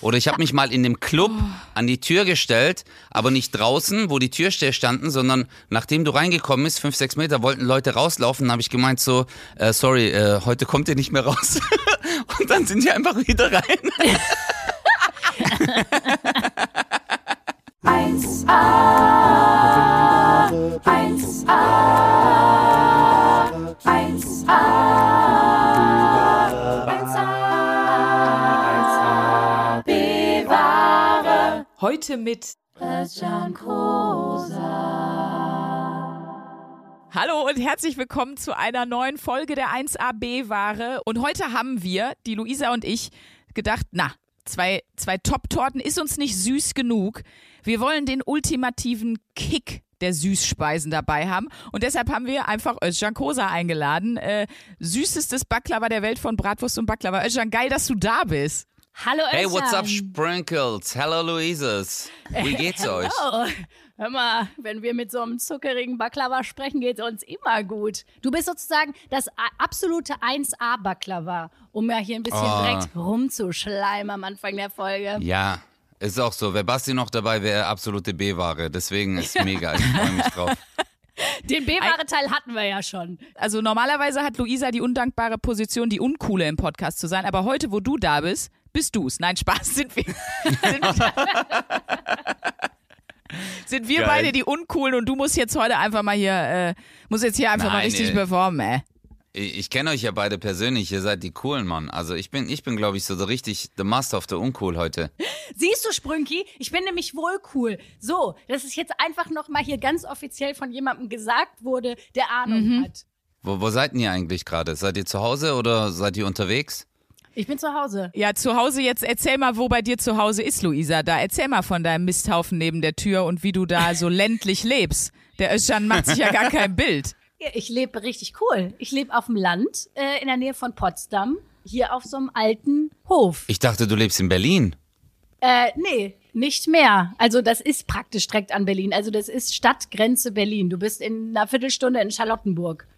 Oder ich habe mich mal in dem Club an die Tür gestellt, aber nicht draußen, wo die Türsteher standen, sondern nachdem du reingekommen bist, fünf, sechs Meter, wollten Leute rauslaufen, habe ich gemeint so, äh, sorry, äh, heute kommt ihr nicht mehr raus. Und dann sind die einfach wieder rein. 1a, 1a, 1a, Heute mit Christian Kosa. Hallo und herzlich willkommen zu einer neuen Folge der 1AB-Ware. Und heute haben wir, die Luisa und ich, gedacht, na, zwei, zwei Top-Torten ist uns nicht süß genug. Wir wollen den ultimativen Kick der Süßspeisen dabei haben. Und deshalb haben wir einfach Özcan Kosa eingeladen. Äh, süßestes Baklava der Welt von Bratwurst und Baklava. Özcan, geil, dass du da bist. Hallo Hey, what's up, Özcan. Sprinkles? Hello, Luises. Wie geht's euch? Oh, hör mal, wenn wir mit so einem zuckerigen Baklava sprechen, geht's uns immer gut. Du bist sozusagen das absolute 1A-Baklava, um ja hier ein bisschen Oh. direkt rumzuschleimen am Anfang der Folge. Ja, ist auch so. Wäre Basti noch dabei, wäre absolute B-Ware. Deswegen ist mega. Ich freue mich drauf. Den B-Ware-Teil hatten wir ja schon. Also normalerweise hat Luisa die undankbare Position, die Uncoole im Podcast zu sein. Aber heute, wo du da bist, bist du's. Nein, Spaß, sind wir. Sind, sind wir Geil. beide die Uncoolen und du musst jetzt heute einfach mal hier, äh, musst jetzt hier einfach mal Nein, richtig ey. performen, ey. Ich, ich kenne euch ja beide persönlich. Ihr seid die coolen, Mann. Also ich bin, ich bin, glaube ich, so der richtig the Master of the Uncool heute. Siehst du, Sprünki? Ich bin nämlich wohl cool. So, dass es jetzt einfach nochmal hier ganz offiziell von jemandem gesagt wurde, der Ahnung hat. Wo, wo seid denn ihr eigentlich gerade? Seid ihr zu Hause oder seid ihr unterwegs? Ich bin zu Hause. Ja, zu Hause jetzt erzähl mal, wo bei dir zu Hause ist, Luisa. Da erzähl mal von deinem Misthaufen neben der Tür und wie du da so ländlich lebst. Der Özcan macht sich ja gar kein Bild. Ich lebe richtig cool. Ich lebe auf dem Land äh, in der Nähe von Potsdam, hier auf so einem alten Hof. Ich dachte, du lebst in Berlin. Äh, nee, nicht mehr. Also das ist praktisch direkt an Berlin. Also das ist Stadtgrenze Berlin. Du bist in einer Viertelstunde in Charlottenburg.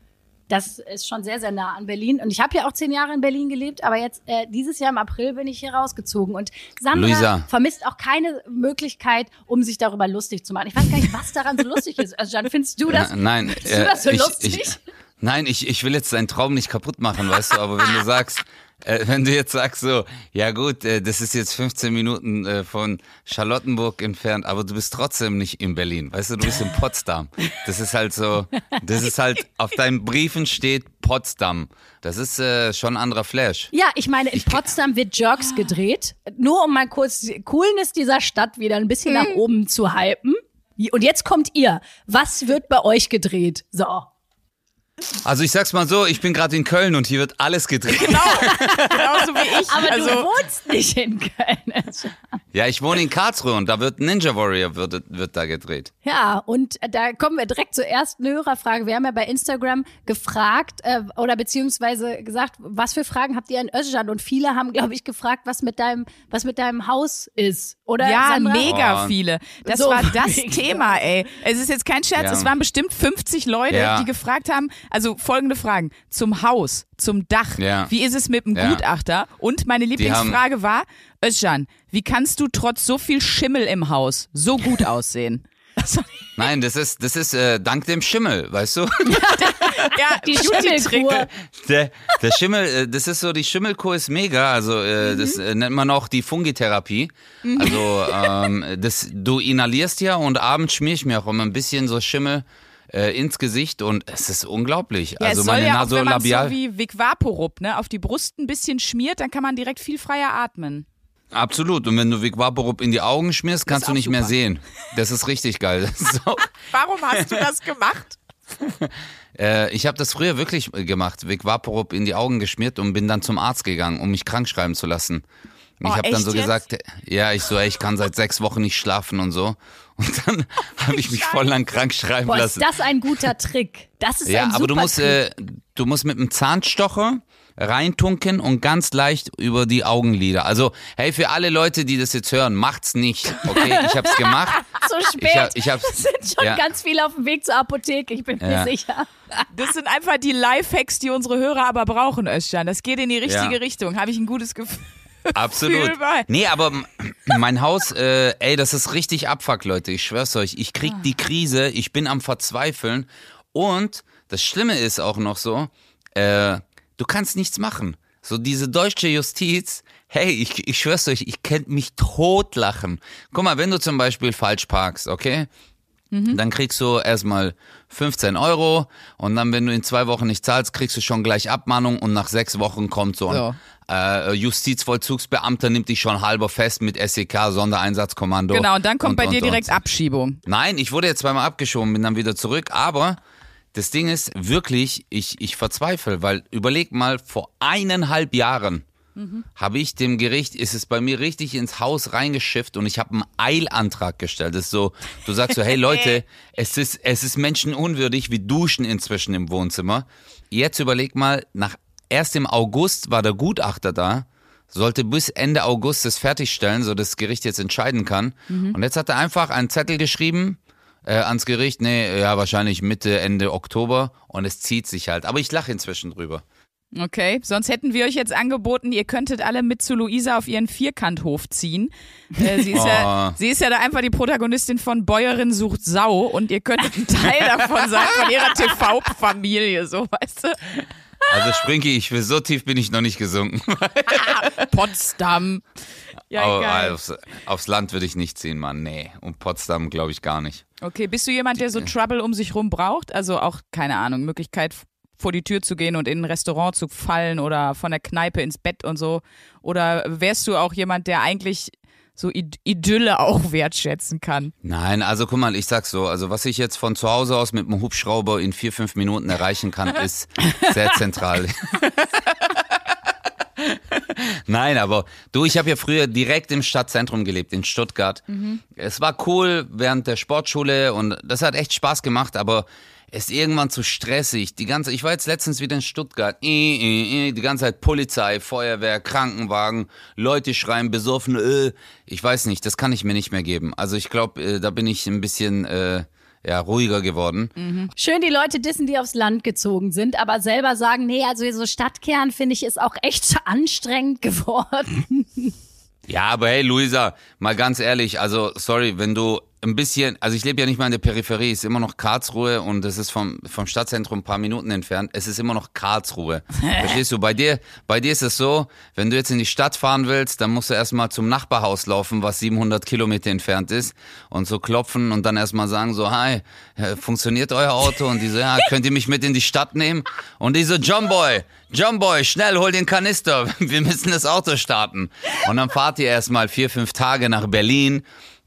Das ist schon sehr, sehr nah an Berlin. Und ich habe ja auch zehn Jahre in Berlin gelebt, aber jetzt äh, dieses Jahr im April bin ich hier rausgezogen. Und Sandra Luisa. vermisst auch keine Möglichkeit, um sich darüber lustig zu machen. Ich weiß gar nicht, was daran so lustig ist. Also Jan, findest du das? Na, nein, Findest du das so ich, lustig? Ich, nein, ich, ich will jetzt deinen Traum nicht kaputt machen, weißt du, aber wenn du sagst, äh, wenn du jetzt sagst so, ja gut, äh, das ist jetzt 15 Minuten äh, von Charlottenburg entfernt, aber du bist trotzdem nicht in Berlin, weißt du, du bist in Potsdam. Das ist halt so, das ist halt, auf deinen Briefen steht Potsdam. Das ist äh, schon ein anderer Flash. Ja, ich meine, in Ich- Potsdam wird Jerks gedreht. Nur um mal kurz die Coolness dieser Stadt wieder ein bisschen nach oben zu hypen. Und jetzt kommt ihr. Was wird bei euch gedreht? So. Also ich sag's mal so, ich bin gerade in Köln und hier wird alles gedreht. Genauso wie ich. Aber also, du wohnst nicht in Köln. Ja, ich wohne in Karlsruhe und da wird Ninja Warrior wird, wird da gedreht. Ja, und da kommen wir direkt zur ersten Hörerfrage. Wir haben ja bei Instagram gefragt äh, oder beziehungsweise gesagt, was für Fragen habt ihr an Özcan? Und viele haben, glaube ich, gefragt, was mit deinem, was mit deinem Haus ist. Oder ja, Sandra? mega Oh. viele. Das So war das mega. Thema, ey. Es ist jetzt kein Scherz, Ja. es waren bestimmt 50 Leute, Ja. die gefragt haben, also folgende Fragen. Zum Haus, zum Dach, Ja. wie ist es mit dem Ja. Gutachter? Und meine Lieblingsfrage war, Özcan, wie kannst du trotz so viel Schimmel im Haus so gut aussehen? Nein, das ist, das ist äh, dank dem Schimmel, weißt du? ja, Die. Schimmelkur. Der, der Schimmel, äh, das ist so, die Schimmelkur ist mega, also äh, das äh, nennt man auch die Fungitherapie. Also ähm, das, du inhalierst ja und abends schmier ich mir auch immer ein bisschen so Schimmel äh, ins Gesicht und es ist unglaublich. Ja, also es soll meine ja auch, wenn man so wie Vic Vaporub ne, auf die Brust ein bisschen schmiert, dann kann man direkt viel freier atmen. Absolut. Und wenn du Vic Vaporub in die Augen schmierst, kannst du nicht mehr super. sehen. Das ist richtig geil. Ist so, Warum hast du das gemacht? Äh, ich habe das früher wirklich gemacht, Vic Vaporub in die Augen geschmiert und bin dann zum Arzt gegangen, um mich krank schreiben zu lassen. Und Oh, ich habe dann so jetzt? gesagt, ja, ich so, ey, ich kann seit sechs Wochen nicht schlafen und so. Und dann habe ich mich voll lang krank schreiben Boah, ist lassen. das ein guter Trick. Das ist Ja, ein aber super du musst, äh, du musst mit dem Zahnstocher reintunken und ganz leicht über die Augenlider. Also, hey, für alle Leute, die das jetzt hören, macht's nicht. Okay, ich hab's gemacht. so spät. Ich hab, ich hab's, Es sind schon ja. ganz viele auf dem Weg zur Apotheke, ich bin mir Ja. sicher. Das sind einfach die Lifehacks, die unsere Hörer aber brauchen, Özcan. Das geht in die richtige Ja. Richtung, habe ich ein gutes Gefühl. Absolut. Nee, aber mein Haus, äh, ey, das ist richtig Abfuck, Leute. Ich schwör's euch. Ich krieg die Krise, ich bin am Verzweifeln. Und das Schlimme ist auch noch so, äh, du kannst nichts machen. So diese deutsche Justiz, hey, ich, ich schwör's euch, ich kennt mich totlachen. Guck mal, wenn du zum Beispiel falsch parkst, okay? Dann kriegst du erstmal 15 Euro und dann, wenn du in zwei Wochen nicht zahlst, kriegst du schon gleich Abmahnung und nach sechs Wochen kommt so ein So. äh, Justizvollzugsbeamter, nimmt dich schon halber fest mit SEK, Sondereinsatzkommando. Genau, und dann kommt bei und, dir und. direkt Abschiebung. Nein, ich wurde jetzt zweimal abgeschoben, bin dann wieder zurück, aber das Ding ist wirklich, ich, ich verzweifle, weil überleg mal, vor eineinhalb Jahren habe ich dem Gericht, ist es bei mir richtig ins Haus reingeschifft und ich habe einen Eilantrag gestellt. Das ist so, du sagst so, hey Leute, es ist, es ist menschenunwürdig, wir duschen inzwischen im Wohnzimmer. Jetzt überleg mal, nach erst im August war der Gutachter da, sollte bis Ende August das fertigstellen, so das Gericht jetzt entscheiden kann. Und jetzt hat er einfach einen Zettel geschrieben, äh, ans Gericht, nee, ja, wahrscheinlich Mitte, Ende Oktober und es zieht sich halt. Aber ich lache inzwischen drüber. Okay, sonst hätten wir euch jetzt angeboten, ihr könntet alle mit zu Luisa auf ihren Vierkanthof ziehen. Äh, sie, ist ja, Oh. sie ist ja da einfach die Protagonistin von Bäuerin sucht Sau und ihr könntet ein Teil davon sein, von ihrer TV-Familie, so, weißt du? Also Sprinky, ich will so tief bin ich noch nicht gesunken. Potsdam. Ja, geil. aufs, aufs Land würde ich nicht ziehen, Mann. Nee. Und Potsdam glaube ich gar nicht. Okay, bist du jemand, der so Trouble um sich rum braucht? Also auch, keine Ahnung, Möglichkeit vor die Tür zu gehen und in ein Restaurant zu fallen oder von der Kneipe ins Bett und so? Oder wärst du auch jemand, der eigentlich so Id Idylle auch wertschätzen kann? Nein, also guck mal, ich sag's so, also was ich jetzt von zu Hause aus mit einem Hubschrauber in vier, fünf Minuten erreichen kann, ist sehr zentral. Nein, aber du, ich habe ja früher direkt im Stadtzentrum gelebt, in Stuttgart. Es war cool während der Sportschule und das hat echt Spaß gemacht, aber ist irgendwann zu stressig. Die ganze, ich war jetzt letztens wieder in Stuttgart. Die ganze Zeit Polizei, Feuerwehr, Krankenwagen, Leute schreien besoffen. Äh. Ich weiß nicht, das kann ich mir nicht mehr geben. Also ich glaube, äh, da bin ich ein bisschen äh, ja, ruhiger geworden. Schön die Leute dissen, die aufs Land gezogen sind, aber selber sagen, nee, also so Stadtkern finde ich ist auch echt anstrengend geworden. Ja, aber hey, Luisa, mal ganz ehrlich, also sorry, wenn du ein bisschen, also ich lebe ja nicht mal in der Peripherie, es ist immer noch Karlsruhe und es ist vom, vom Stadtzentrum ein paar Minuten entfernt. Es ist immer noch Karlsruhe. Verstehst du? Bei dir, bei dir ist es so, wenn du jetzt in die Stadt fahren willst, dann musst du erstmal zum Nachbarhaus laufen, was 700 Kilometer entfernt ist und so klopfen und dann erstmal sagen so, hi, äh, funktioniert euer Auto? Und die so, ja, könnt ihr mich mit in die Stadt nehmen? Und die so, John Boy, John Boy, schnell, hol den Kanister, wir müssen das Auto starten. Und dann fahrt ihr erstmal vier, fünf Tage nach Berlin,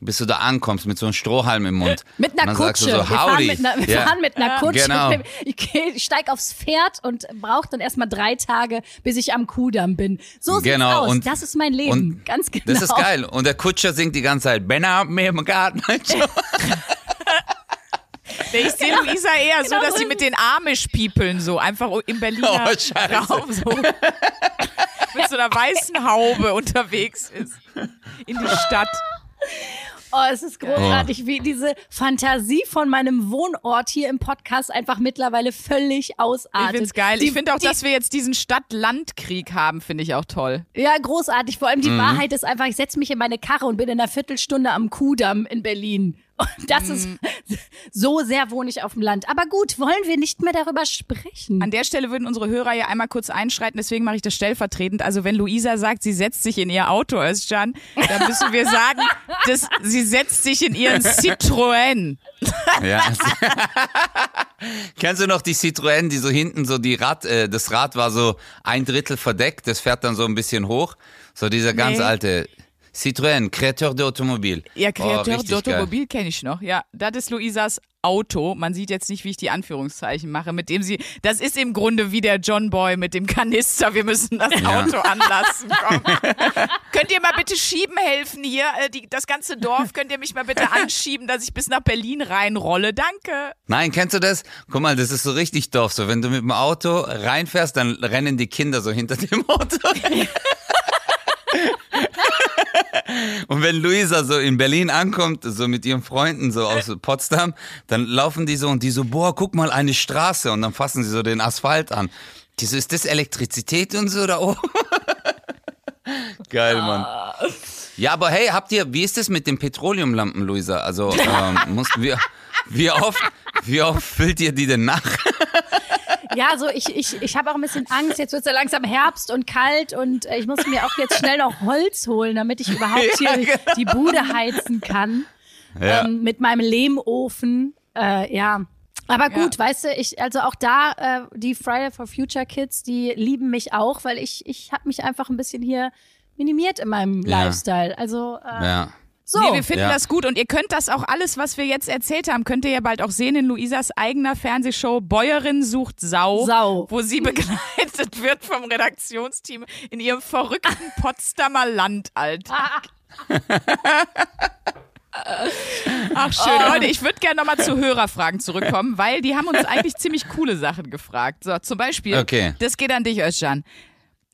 bis du da ankommst mit so einem Strohhalm im Mund. Mit einer Kutsche. so, wir fahren mit einer, wir Ja. fahren mit einer Kutsche. Genau. Ich, ich steig aufs Pferd und brauche dann erstmal drei Tage, bis ich am Kudamm bin. So sieht's Genau, aus. und- das ist mein Leben. und Ganz genau. Das ist geil. Und der Kutscher singt die ganze Zeit, Ben ab mir im Garten. Ich sehe Luisa eher so, dass sie mit den Amish-Peoplen so einfach im Berliner Oh. Raum so mit so einer weißen Haube unterwegs ist in die Stadt. Oh, es ist großartig, wie diese Fantasie von meinem Wohnort hier im Podcast einfach mittlerweile völlig Ich ausartet. find's geil. Die- ich finde auch, die- dass wir jetzt diesen Stadt-Land-Krieg haben, finde ich auch toll. Ja, großartig. Vor allem Mhm. die Wahrheit ist einfach, ich setze mich in meine Karre und bin in einer Viertelstunde am Kudamm in Berlin. Und das ist, Mhm. so sehr wohne ich auf dem Land. Aber gut, wollen wir nicht mehr darüber sprechen? An der Stelle würden unsere Hörer ja einmal kurz einschreiten, deswegen mache ich das stellvertretend. Also wenn Luisa sagt, sie setzt sich in ihr Auto, Özcan, dann müssen wir sagen, dass sie setzt sich in ihren Citroën. Ja. Kennst du noch die Citroën, die so hinten so die Rad, äh, das Rad war so ein Drittel verdeckt, das fährt dann so ein bisschen hoch. So dieser ganz Nee. alte Citroën, Créateur d'Automobile. Ja, oh, Kreateur richtig geil. d'Automobil kenne ich noch. Ja, das ist Luisas Auto. Man sieht jetzt nicht, wie ich die Anführungszeichen mache, mit dem sie. Das ist im Grunde wie der John Boy mit dem Kanister. Wir müssen das Auto anlassen. Könnt ihr mal bitte schieben helfen hier? Äh, Die, das ganze Dorf, könnt ihr mich mal bitte anschieben, dass ich bis nach Berlin reinrolle? Danke. Nein, kennst du das? Guck mal, das ist so richtig doof. So, wenn du mit dem Auto reinfährst, dann rennen die Kinder so hinter dem Auto. Und wenn Luisa so in Berlin ankommt, so mit ihren Freunden so aus Potsdam, dann laufen die so und die so, boah, guck mal, eine Straße. Und dann fassen sie so den Asphalt an. Die so, ist das Elektrizität und so da oben? Geil, Mann. Ja, aber hey, habt ihr, wie ist es mit den Petroleumlampen, Luisa? Also, ähm, mussten wir, wie oft, wie oft füllt ihr die denn nach? Ja, so ich, ich, ich habe auch ein bisschen Angst. Jetzt wird es ja langsam Herbst und kalt und äh, ich muss mir auch jetzt schnell noch Holz holen, damit ich überhaupt Ja, hier genau. die Bude heizen kann. Ja. Ähm, mit meinem Lehmofen. Äh, ja. Aber gut, weißt du, ich, also auch da, äh, die Friday for Future Kids, die lieben mich auch, weil ich, ich habe mich einfach ein bisschen hier minimiert in meinem Ja. Lifestyle. Also, äh, Ja. So. Nee, wir finden Ja. das gut und ihr könnt das auch alles, was wir jetzt erzählt haben, könnt ihr ja bald auch sehen in Luisas eigener Fernsehshow Bäuerin sucht Sau, Sau. wo sie begleitet wird vom Redaktionsteam in ihrem verrückten Potsdamer Landalltag. Ach schön, Oh. Leute, ich würde gerne nochmal zu Hörerfragen zurückkommen, weil die haben uns eigentlich ziemlich coole Sachen gefragt. So, zum Beispiel, Okay. das geht an dich, Özcan.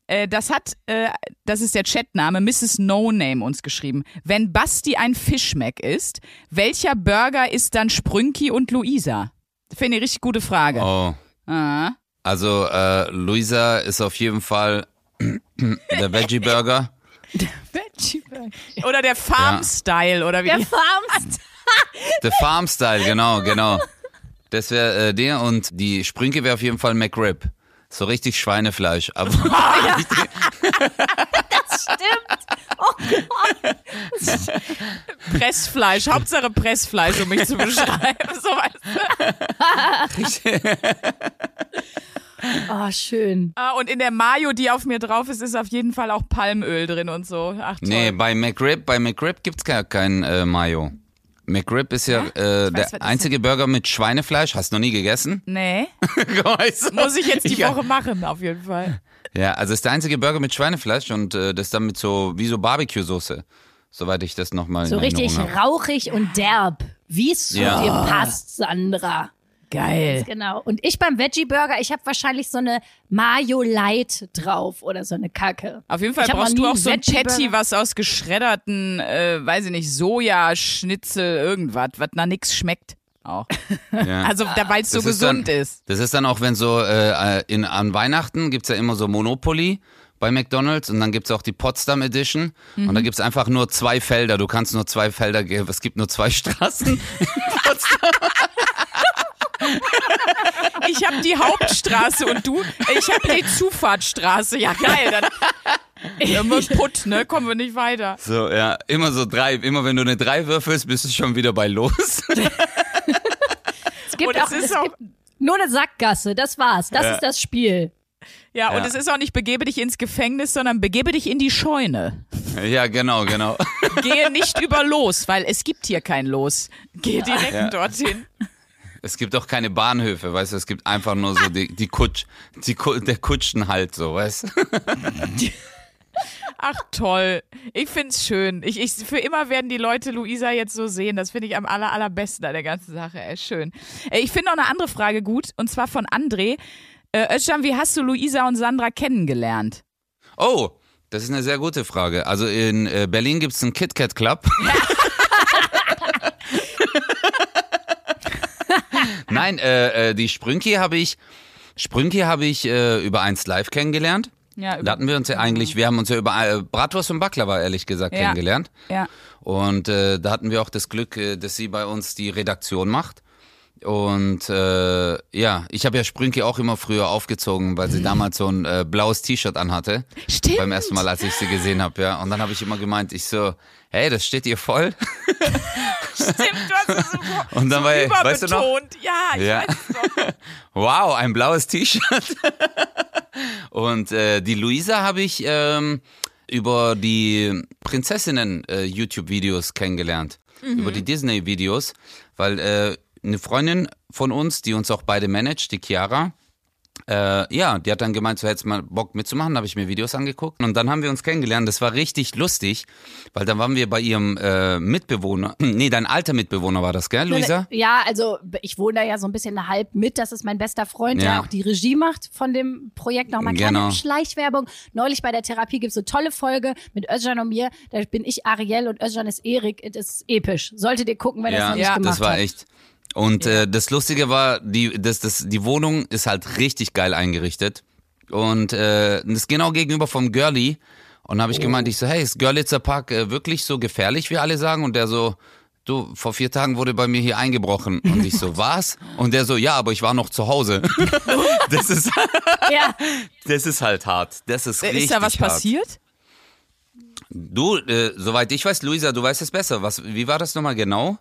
Äh, das hat, äh, das ist der Chatname, Mrs. No Name uns geschrieben. Wenn Basti ein Fischmeck ist, welcher Burger ist dann Sprünki und Luisa? Finde ich richtig gute Frage. Oh. Ah. Also, äh, Luisa ist auf jeden Fall der Veggie Burger. Oder der Farm-Style, oder wie? Der die- Farms. Der Farm Style, genau, genau. Das wäre äh, der und die Sprünke wäre auf jeden Fall McRib. So richtig Schweinefleisch. Aber Stimmt. Oh Gott. Pressfleisch, Hauptsache Pressfleisch, um mich zu beschreiben. So weißt du. Oh, schön. Ah, und in der Mayo, die auf mir drauf ist, ist auf jeden Fall auch Palmöl drin und so. Ach toll. nee, bei McRib, bei McRib gibt's gar kein äh, Mayo. McRib ist ja, äh, was das der einzige Burger mit Schweinefleisch. Hast du noch nie gegessen? Nee, Weißt du? muss ich jetzt die Ja. Woche machen, auf jeden Fall. Ja, also ist der einzige Burger mit Schweinefleisch und äh, das dann mit so, wie so Barbecue-Soße. Soweit ich das nochmal in So richtig Erinnerung habe. rauchig und derb. Wie es zu Ja. dir passt, Sandra. Geil. Genau. Und ich beim Veggie Burger, ich habe wahrscheinlich so eine Mayo Light drauf oder so eine Kacke. Auf jeden Fall Ich brauchst du auch so ein Patty, was aus geschredderten, äh, weiß ich nicht, Sojaschnitzel, irgendwas, was nach nix schmeckt. Auch. Ja. Also, weil es so Das ist dann- gesund ist. Das ist dann auch, wenn so äh, in, an Weihnachten gibt's ja immer so Monopoly bei McDonalds und dann gibt's auch die Potsdam Edition und Mhm. da gibt's einfach nur zwei Felder. Du kannst nur zwei Felder geben. Es gibt nur zwei Straßen. Ich habe die Hauptstraße und du, ich habe die Zufahrtsstraße. Ja, geil. Dann, wird putt, ne? Kommen wir nicht weiter. So, ja, immer so drei. Immer wenn du eine drei würfelst, bist du schon wieder bei los. Es gibt Und es auch, ist es auch- gibt nur eine Sackgasse, das war's. Das Ja. ist das Spiel. Ja, und Ja. es ist auch nicht begebe dich ins Gefängnis, sondern begebe dich in die Scheune. ja, genau, genau. Gehe nicht über Los, weil es gibt hier kein Los. Gehe direkt Ja. dorthin. Es gibt auch keine Bahnhöfe, weißt du, es gibt einfach nur so die, die Kutsch, die, der Kutschenhalt, so, weißt du? Ach toll. Ich find's schön. Ich, ich, für immer werden die Leute Luisa jetzt so sehen. Das finde ich am aller, allerbesten an der ganzen Sache. Ey, schön. Ich finde noch eine andere Frage gut, und zwar von André. Äh, Özcan, wie hast du Luisa und Sandra kennengelernt? Oh, das ist eine sehr gute Frage. Also in äh, Berlin gibt's einen KitKat Club. Nein, äh, äh, die Sprünki habe ich, Sprünki habe ich äh, über eins live kennengelernt. Ja, Da hatten wir uns ja eigentlich, wir haben uns ja über äh, Bratwurst und Baklava ehrlich gesagt Ja. kennengelernt. ja. Und äh, da hatten wir auch das Glück, äh, dass sie bei uns die Redaktion macht. Und äh, ja, ich habe ja Sprünki auch immer früher aufgezogen, weil sie damals so ein äh, blaues T-Shirt anhatte. Stimmt. Beim ersten Mal, als ich sie gesehen habe, ja. Und dann habe ich immer gemeint, ich so, hey, das steht ihr voll. Stimmt, du hast es so, Und dann so war, weißt du noch? Ja, ich Ja. weiß noch. Wow, ein blaues T-Shirt. Und äh, die Luisa habe ich ähm, über die Prinzessinnen äh, YouTube-Videos kennengelernt. Über die Disney-Videos, weil äh, eine Freundin von uns, die uns auch beide managt, die Chiara, äh, ja, die hat dann gemeint, so hättest mal Bock mitzumachen, da habe ich mir Videos angeguckt und dann haben wir uns kennengelernt. Das war richtig lustig, weil dann waren wir bei ihrem äh, Mitbewohner, nee, dein alter Mitbewohner war das, gell, Luisa? Ja, also ich wohne da ja so ein bisschen halb mit. Das ist mein bester Freund, Ja. der auch die Regie macht von dem Projekt. Nochmal kleine Genau. Schleichwerbung. Neulich bei der Therapie gibt's so tolle Folge mit Özcan und mir. Da bin ich Ariel und Özcan ist Erik. Das ist episch. Solltet ihr gucken, wenn ihr es Ja, noch nicht Ja. gemacht das war habt. echt. Und äh, das Lustige war, die, das, das, die Wohnung ist halt richtig geil eingerichtet. Und äh, das ist genau gegenüber vom Girlie. Und habe ich gemeint, ich so, hey, ist Görlitzer Park äh, wirklich so gefährlich, wie alle sagen? Und der so, du, vor vier Tagen wurde bei mir hier eingebrochen. Und ich so, was? Und der so, ja, aber ich war noch zu Hause. das ist, Ja, das ist halt hart. Das ist richtig Ist da was hart. passiert? Du, äh, soweit ich weiß, Luisa, du weißt es besser. Was, wie war das nochmal genau?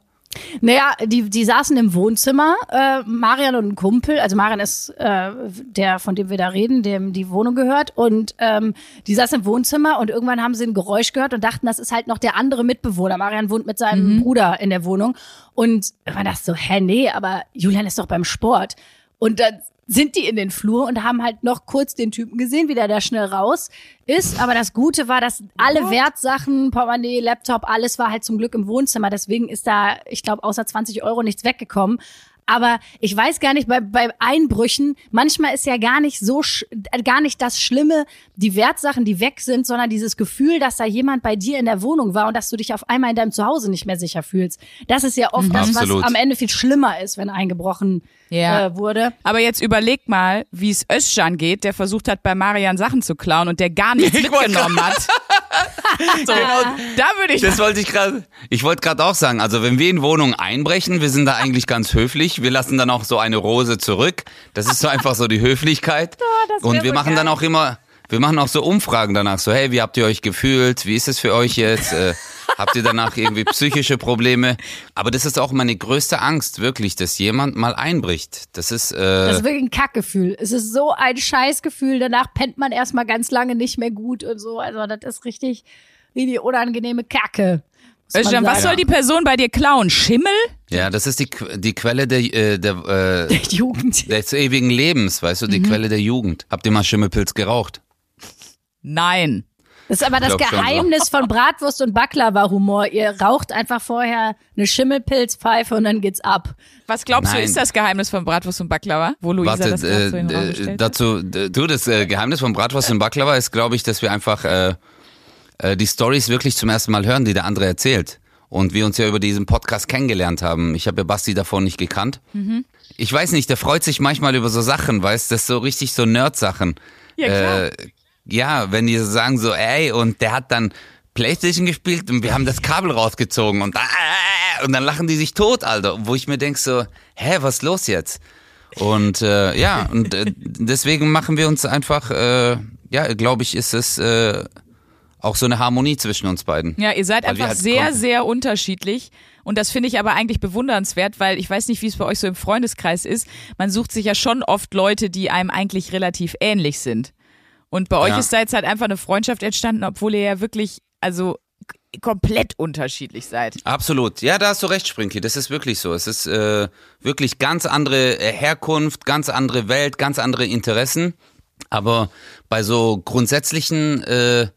Naja, die, die saßen im Wohnzimmer, äh, Marian und ein Kumpel, also Marian ist äh, der, von dem wir da reden, dem die Wohnung gehört und ähm, die saßen im Wohnzimmer und irgendwann haben sie ein Geräusch gehört und dachten, das ist halt noch der andere Mitbewohner. Marian wohnt mit seinem Bruder in der Wohnung und man dachte so, hä, nee, aber Julian ist doch beim Sport. Und dann sind die in den Flur und haben halt noch kurz den Typen gesehen, wie der da schnell raus ist. Aber das Gute war, dass alle Wertsachen, Portemonnaie, Laptop, alles war halt zum Glück im Wohnzimmer. Deswegen ist da, ich glaube, außer 20 Euro nichts weggekommen. Aber ich weiß gar nicht, bei, bei Einbrüchen, manchmal ist ja gar nicht so, äh, gar nicht das Schlimme, die Wertsachen, die weg sind, sondern dieses Gefühl, dass da jemand bei dir in der Wohnung war und dass du dich auf einmal in deinem Zuhause nicht mehr sicher fühlst. Das ist ja oft das, was Absolut. am Ende viel schlimmer ist, wenn eingebrochen Ja. äh, wurde. Aber jetzt überleg mal, wie es Özcan geht, der versucht hat, bei Marian Sachen zu klauen und der gar nichts mitgenommen hat. so, da würde ich Das wollte ich gerade. Ich wollte gerade auch sagen, also wenn wir in Wohnungen einbrechen, wir sind da eigentlich ganz höflich. Wir lassen dann auch so eine Rose zurück. Das ist so einfach so die Höflichkeit. das wär Und wir so machen dann geil. auch immer, wir machen auch so Umfragen danach. So, hey, wie habt ihr euch gefühlt? Wie ist es für euch jetzt? Äh, habt ihr danach irgendwie psychische Probleme? Aber das ist auch meine größte Angst, wirklich, dass jemand mal einbricht. Das ist, äh, Das ist wirklich ein Kackgefühl. Es ist so ein Scheißgefühl. Danach pennt man erstmal ganz lange nicht mehr gut und so. Also das ist richtig, richtig unangenehme Kacke. Özcan, was soll die Person bei dir klauen? Schimmel? ja, das ist die, die Quelle der, äh, der, äh, Die Jugend. des ewigen Lebens, weißt du, die Quelle der Jugend. Habt ihr mal Schimmelpilz geraucht? Nein. Das ist aber das glaub schon, Geheimnis von Bratwurst und Baklava-Humor. Ihr raucht einfach vorher eine Schimmelpilzpfeife und dann geht's ab. Was glaubst du, Nein. ist das Geheimnis von Bratwurst und Baklava? Wo Luisa Warte, das gerade so in den Raum äh, äh, dazu, du, das äh, Geheimnis von Bratwurst und Baklava ist, glaube ich, dass wir einfach äh, äh, die Stories wirklich zum ersten Mal hören, die der andere erzählt. Und wir uns ja über diesen Podcast kennengelernt haben. Ich habe ja Basti davor nicht gekannt. Mhm. Ich weiß nicht, der freut sich manchmal über so Sachen, weißt das ist so richtig so Nerd-Sachen. Ja, klar. Äh, ja, wenn die so sagen so, ey, und der hat dann Playstation gespielt und wir haben das Kabel rausgezogen und, äh, und dann lachen die sich tot, Alter. Wo ich mir denk so, hä, was ist los jetzt? Und äh, ja, und äh, deswegen machen wir uns einfach, äh, ja, glaube ich, ist es äh, auch so eine Harmonie zwischen uns beiden. Ja, ihr seid Weil einfach halt sehr, kommen. sehr unterschiedlich. Und das finde ich aber eigentlich bewundernswert, weil ich weiß nicht, wie es bei euch so im Freundeskreis ist. Man sucht sich ja schon oft Leute, die einem eigentlich relativ ähnlich sind. Und bei euch Ja. ist da jetzt halt einfach eine Freundschaft entstanden, obwohl ihr ja wirklich, also komplett unterschiedlich seid. Absolut. Ja, da hast du recht, Sprinky. Das ist wirklich so. Es ist äh, wirklich ganz andere äh, Herkunft, ganz andere Welt, ganz andere Interessen. Aber bei so grundsätzlichen äh,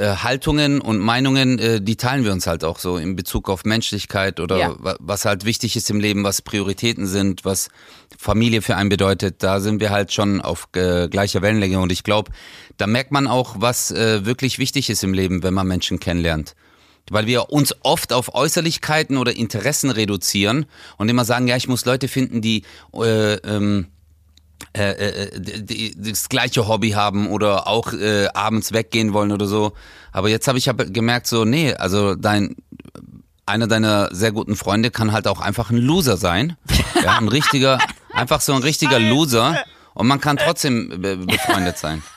Haltungen und Meinungen, äh, die teilen wir uns halt auch so in Bezug auf Menschlichkeit oder Ja. wa- was halt wichtig ist im Leben, was Prioritäten sind, was Familie für einen bedeutet. Da sind wir halt schon auf äh, gleicher Wellenlänge und ich glaube, da merkt man auch, was äh, wirklich wichtig ist im Leben, wenn man Menschen kennenlernt weil wir uns oft auf Äußerlichkeiten oder Interessen reduzieren und immer sagen, ja, ich muss Leute finden, die äh, ähm, äh, äh, die, die das gleiche Hobby haben oder auch äh, abends weggehen wollen oder so. Aber jetzt habe ich hab gemerkt, so, nee, also dein einer deiner sehr guten Freunde kann halt auch einfach ein Loser sein. Ja, ein richtiger, einfach so ein richtiger Loser. Und man kann trotzdem be befreundet sein.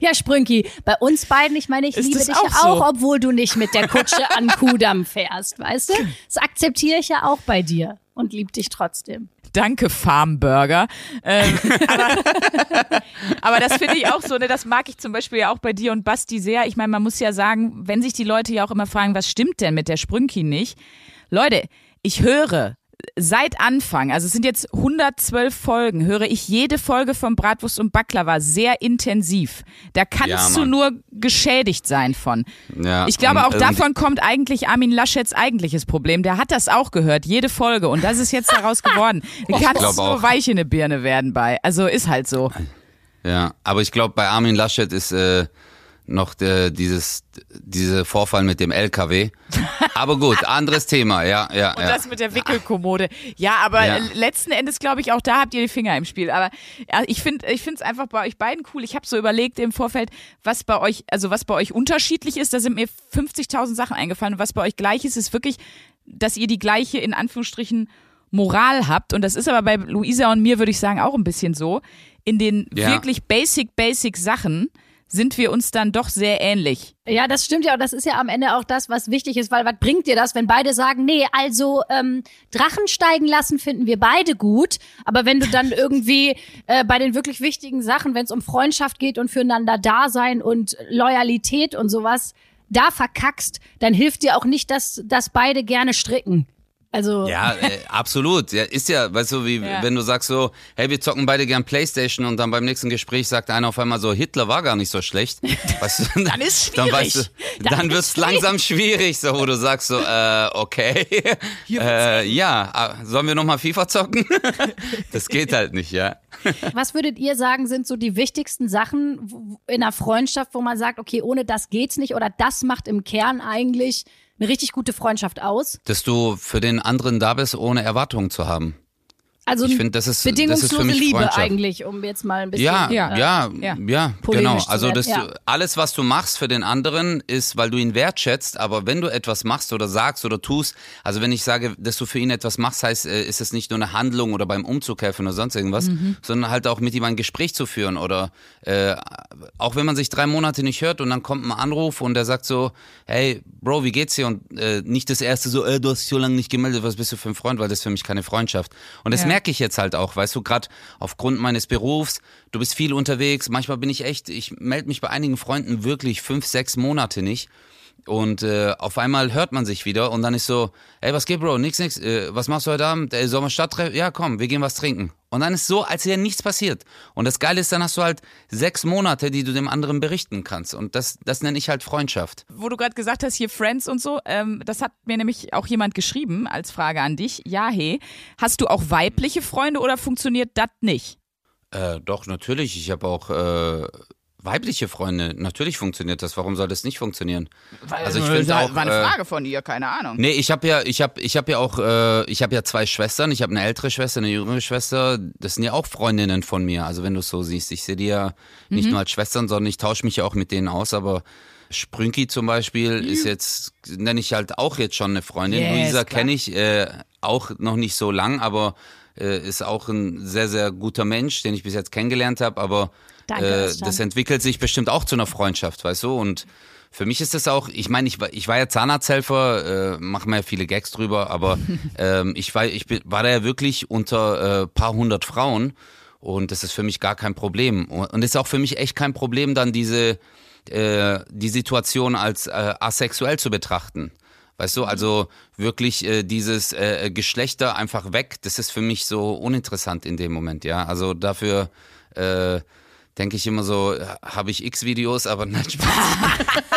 Ja, Sprünki, bei uns beiden, ich meine, ich Ist liebe dich auch auch, so? obwohl du nicht mit der Kutsche an Kudamm fährst, weißt du? Das akzeptiere ich ja auch bei dir und lieb dich trotzdem. Danke, Farmburger. Ähm, aber, aber das finde ich auch so, ne, das mag ich zum Beispiel ja auch bei dir und Basti sehr. Ich meine, man muss ja sagen, wenn sich die Leute ja auch immer fragen, was stimmt denn mit der Sprünki nicht? Leute, ich höre seit Anfang, also es sind jetzt 112 Folgen, höre ich jede Folge von Bratwurst und Baklava sehr intensiv. Da kannst Ja, du nur geschädigt sein von. Ja, Ich glaube, und- auch und- davon kommt eigentlich Armin Laschets eigentliches Problem. Der hat das auch gehört, jede Folge. Und das ist jetzt daraus geworden. Du kannst glaub nur auch. weich in eine Birne werden bei. Also ist halt so. Ja, aber ich glaube, bei Armin Laschet ist äh, noch äh, dieses diese Vorfall mit dem LKW. Aber gut, anderes Thema, ja, ja, Und ja. das mit der Wickelkommode. Ja, aber Ja. letzten Endes glaube ich auch, da habt ihr die Finger im Spiel. Aber ja, ich finde ich finde es einfach bei euch beiden cool. Ich habe so überlegt im Vorfeld, was bei euch, also was bei euch unterschiedlich ist. Da sind mir 50.000 Sachen eingefallen. Und was bei euch gleich ist, ist wirklich, dass ihr die gleiche, in Anführungsstrichen, Moral habt. Und das ist aber bei Luisa und mir, würde ich sagen, auch ein bisschen so. In den wirklich basic, basic Sachen sind wir uns dann doch sehr ähnlich. Ja, das stimmt ja. Und das ist ja am Ende auch das, was wichtig ist, weil was bringt dir das, wenn beide sagen, nee, also ähm, Drachen steigen lassen finden wir beide gut. Aber wenn du dann irgendwie äh, bei den wirklich wichtigen Sachen, wenn es um Freundschaft geht und füreinander Dasein und Loyalität und sowas, da verkackst, dann hilft dir auch nicht, dass, dass beide gerne stricken. Also Ja, äh, absolut. Ja, ist ja, weißt du, wie Ja. wenn du sagst so, hey, wir zocken beide gern Playstation und dann beim nächsten Gespräch sagt einer auf einmal so, Hitler war gar nicht so schlecht. Weißt du, Dann ist Dann, schwierig. weißt du, Dann dann ist wird's langsam schwierig, so wo du sagst so, äh, okay, äh, ja, ah, sollen wir nochmal FIFA zocken? das geht halt nicht, ja. Was würdet ihr sagen, sind so die wichtigsten Sachen in einer Freundschaft, wo man sagt, okay, ohne das geht's nicht oder das macht im Kern eigentlich eine richtig gute Freundschaft aus? Dass du für den anderen da bist, ohne Erwartungen zu haben. Also Ich finde, das ist, das ist für bedingungslose mich Liebe eigentlich, um jetzt mal ein bisschen. Ja, Ja. ja, Ja. ja, Polemisch genau. Also dass ja. du, alles, was du machst für den anderen, ist, weil du ihn wertschätzt. Aber wenn du etwas machst oder sagst oder tust, also wenn ich sage, dass du für ihn etwas machst, heißt, äh, ist es nicht nur eine Handlung oder beim Umzug helfen oder sonst irgendwas, Mhm. sondern halt auch mit ihm ein Gespräch zu führen oder äh, auch wenn man sich drei Monate nicht hört und dann kommt ein Anruf und der sagt so, hey, Bro, wie geht's dir? Und äh, nicht das erste so, äh, du hast dich so lange nicht gemeldet, was bist du für ein Freund, weil das ist für mich keine Freundschaft. Und das Ja. Merke ich jetzt halt auch, weißt du, gerade aufgrund meines Berufs, du bist viel unterwegs, manchmal bin ich echt, ich melde mich bei einigen Freunden wirklich fünf, sechs Monate nicht. Und äh, auf einmal hört man sich wieder und dann ist so, ey, was geht, Bro? Nix, nix. Äh, was machst du heute Abend? Äh, sollen wir Stadttreffen? Ja, komm, wir gehen was trinken. Und dann ist so, als wäre nichts passiert. Und das Geile ist, dann hast du halt sechs Monate, die du dem anderen berichten kannst. Und das, das nenne ich halt Freundschaft. Wo du gerade gesagt hast, hier Friends und so, ähm, das hat mir nämlich auch jemand geschrieben als Frage an dich. Ja, hey, hast du auch weibliche Freunde oder funktioniert das nicht? Äh, doch, natürlich. Ich habe auch äh, weibliche Freunde. Natürlich funktioniert das. Warum soll das nicht funktionieren? Also ich finde auch. war eine äh, Frage von dir, keine Ahnung. Nee, ich habe ja, ich habe, ich habe ja auch, äh, ich habe ja zwei Schwestern. Ich habe eine ältere Schwester, eine jüngere Schwester. Das sind ja auch Freundinnen von mir. Also wenn du es so siehst, ich sehe die ja nicht Mhm. nur als Schwestern, sondern ich tausche mich ja auch mit denen aus. Aber Sprünki zum Beispiel ist jetzt, nenne ich halt auch jetzt schon eine Freundin. Yes, Luisa kenne ich äh, auch noch nicht so lang, aber äh, ist auch ein sehr, sehr guter Mensch, den ich bis jetzt kennengelernt habe. Aber Danke, äh, das entwickelt sich bestimmt auch zu einer Freundschaft, weißt du? Und für mich ist das auch, ich meine, ich war, ich war ja Zahnarzthelfer, äh, machen wir ja viele Gags drüber, aber ähm, ich war, ich bin- war da ja wirklich unter äh, paar hundert Frauen und das ist für mich gar kein Problem. Und und ist auch für mich echt kein Problem, dann diese äh, die Situation als äh, asexuell zu betrachten. Weißt du, also wirklich äh, dieses äh, Geschlechter einfach weg, das ist für mich so uninteressant in dem Moment, ja. Also dafür äh, denke ich immer so, äh, habe ich X-Videos, aber nein, Spaß.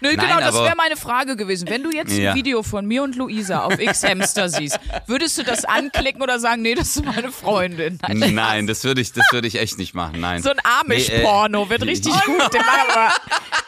Nö, genau, Nein, das wäre meine Frage gewesen. Wenn du jetzt Ja. ein Video von mir und Luisa auf X-Hamster siehst, würdest du das anklicken oder sagen, nee, das ist meine Freundin? Nein. Nein, das würde ich, das würde ich echt nicht machen. Nein. So ein Amish-Porno wird richtig gut. Den machen wir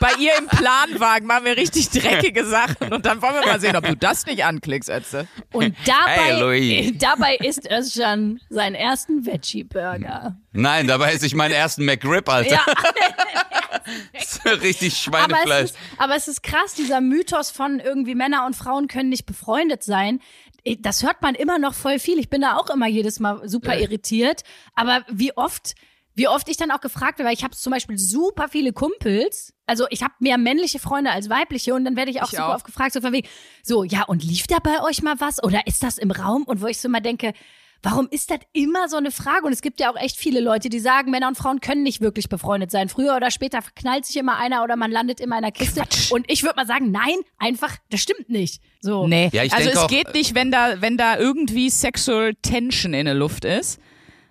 bei ihr im Planwagen machen wir richtig dreckige Sachen und dann wollen wir mal sehen, ob du das nicht anklickst, Ätze. Und dabei, Hey, dabei isst Özcan seinen ersten Veggie-Burger. Nein, dabei esse ich meinen ersten McRib, Alter. Richtig Aber es, Schweinefleisch. ist, aber es ist krass, dieser Mythos von irgendwie Männer und Frauen können nicht befreundet sein. Das hört man immer noch voll viel. Ich bin da auch immer jedes Mal super irritiert. Aber wie oft, wie oft ich dann auch gefragt werde, weil ich habe zum Beispiel super viele Kumpels. Also ich habe mehr männliche Freunde als weibliche und dann werde ich auch Ich super auch. oft gefragt, so von wegen, so, ja, und lief da bei euch mal was? Oder ist das im Raum? Und wo ich so immer denke, Warum ist das immer so eine Frage? Und es gibt ja auch echt viele Leute, die sagen, Männer und Frauen können nicht wirklich befreundet sein. Früher oder später verknallt sich immer einer oder man landet immer in einer Kiste. Quatsch. Und ich würde mal sagen, nein, einfach, das stimmt nicht. So. Nee, Ja, ich also es auch, geht nicht, wenn da, wenn da irgendwie Sexual Tension in der Luft ist.